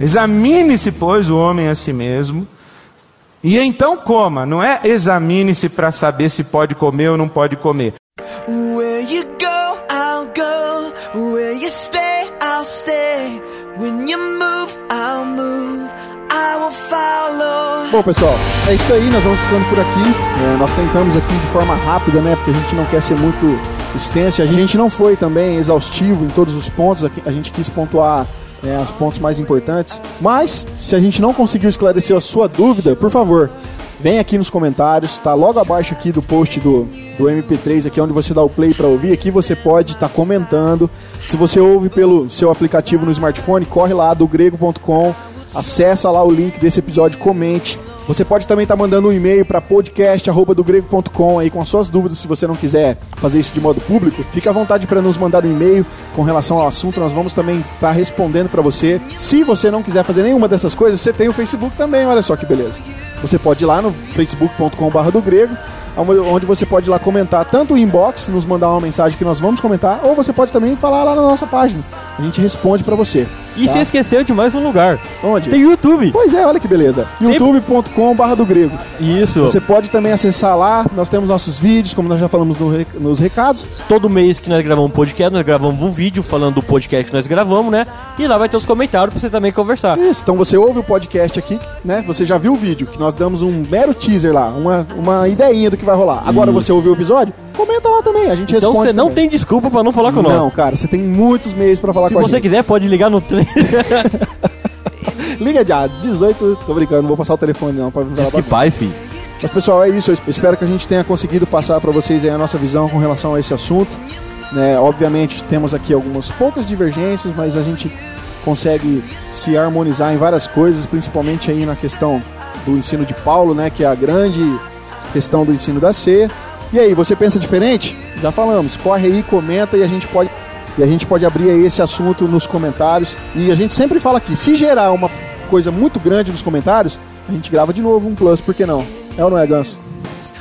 Examine-se, pois, o homem a si mesmo, e então coma. Não é examine-se para saber se pode comer ou não pode comer. Where you go, I'll go. Where you stay, I'll stay. When you move, I'll move. I will follow. Bom, pessoal, é isso aí. Nós vamos ficando por aqui. É, nós tentamos aqui de forma rápida, né? Porque a gente não quer ser muito extenso. A gente não foi também exaustivo em todos os pontos. A gente quis pontuar né, os pontos mais importantes. Mas, se a gente não conseguiu esclarecer a sua dúvida, por favor, vem aqui nos comentários. Tá logo abaixo aqui do post do, do MP3, aqui onde você dá o play para ouvir. Aqui você pode estar comentando. Se você ouve pelo seu aplicativo no smartphone, corre lá do grego.com. Acessa lá o link desse episódio, comente. Você pode também estar mandando um e-mail para podcast@dogrego.com aí com as suas dúvidas, se você não quiser fazer isso de modo público. Fique à vontade para nos mandar um e-mail com relação ao assunto, nós vamos também estar respondendo para você. Se você não quiser fazer nenhuma dessas coisas, você tem o Facebook também, olha só que beleza. Você pode ir lá no facebook.com.br do grego, onde você pode ir lá comentar tanto o inbox, nos mandar uma mensagem que nós vamos comentar, ou você pode também falar lá na nossa página, a gente responde pra você. E tá? você esqueceu de mais um lugar. Onde? Tem o YouTube. Pois é, olha que beleza. Youtube.com.br do grego. Isso. Você pode também acessar lá, nós temos nossos vídeos, como nós já falamos no nos recados. Todo mês que nós gravamos um podcast, nós gravamos um vídeo falando do podcast que nós gravamos, né? E lá vai ter os comentários pra você também conversar. Isso, então você ouve o podcast aqui, né? Você já viu o vídeo, que nós damos um mero teaser lá, uma, uma ideinha do que vai rolar. Agora Isso. você ouviu o episódio? Comenta lá também, a gente Então responde. você não também. tem desculpa pra não falar com nós. Não, cara, você tem muitos meios pra falar Se com a você gente. quiser, pode ligar no trem. Liga já, 18, tô brincando, não vou passar o telefone não, pra falar que paz, filho. Mas pessoal, é isso, eu espero que a gente tenha conseguido passar pra vocês aí a nossa visão com relação a esse assunto. Né? Obviamente temos aqui algumas poucas divergências, mas a gente consegue se harmonizar em várias coisas, principalmente aí na questão do ensino de Paulo, né, que é a grande questão do ensino da ceia. E aí, você pensa diferente? Já falamos, corre aí, comenta e a gente pode e a gente pode abrir aí esse assunto nos comentários. E a gente sempre fala aqui, se gerar uma coisa muito grande nos comentários, a gente grava de novo um plus, por que não? É ou não é, Ganso?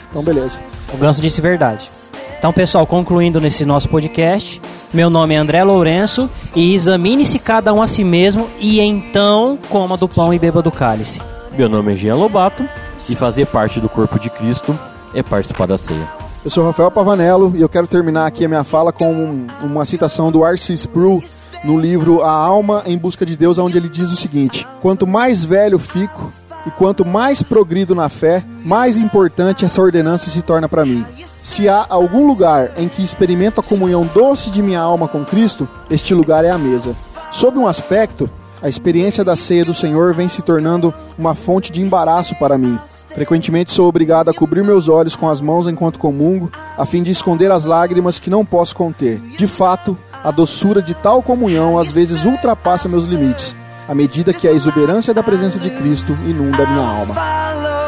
Então, beleza. O Ganso disse verdade. Então, pessoal, concluindo nesse nosso podcast, meu nome é André Lourenço e examine-se cada um a si mesmo e então coma do pão e beba do cálice. Meu nome é Jean Lobato e fazer parte do corpo de Cristo é participar da ceia. Eu sou Rafael Pavanello e eu quero terminar aqui a minha fala com um- uma citação do R.C. Sproul no livro A Alma em Busca de Deus, onde ele diz o seguinte: Quanto mais velho fico e quanto mais progrido na fé, mais importante essa ordenança se torna para mim. Se há algum lugar em que experimento a comunhão doce de minha alma com Cristo, este lugar é a mesa. Sob um aspecto, a experiência da ceia do Senhor vem se tornando uma fonte de embaraço para mim. Frequentemente sou obrigado a cobrir meus olhos com as mãos enquanto comungo, a fim de esconder as lágrimas que não posso conter. De fato, a doçura de tal comunhão às vezes ultrapassa meus limites, à medida que a exuberância da presença de Cristo inunda minha alma.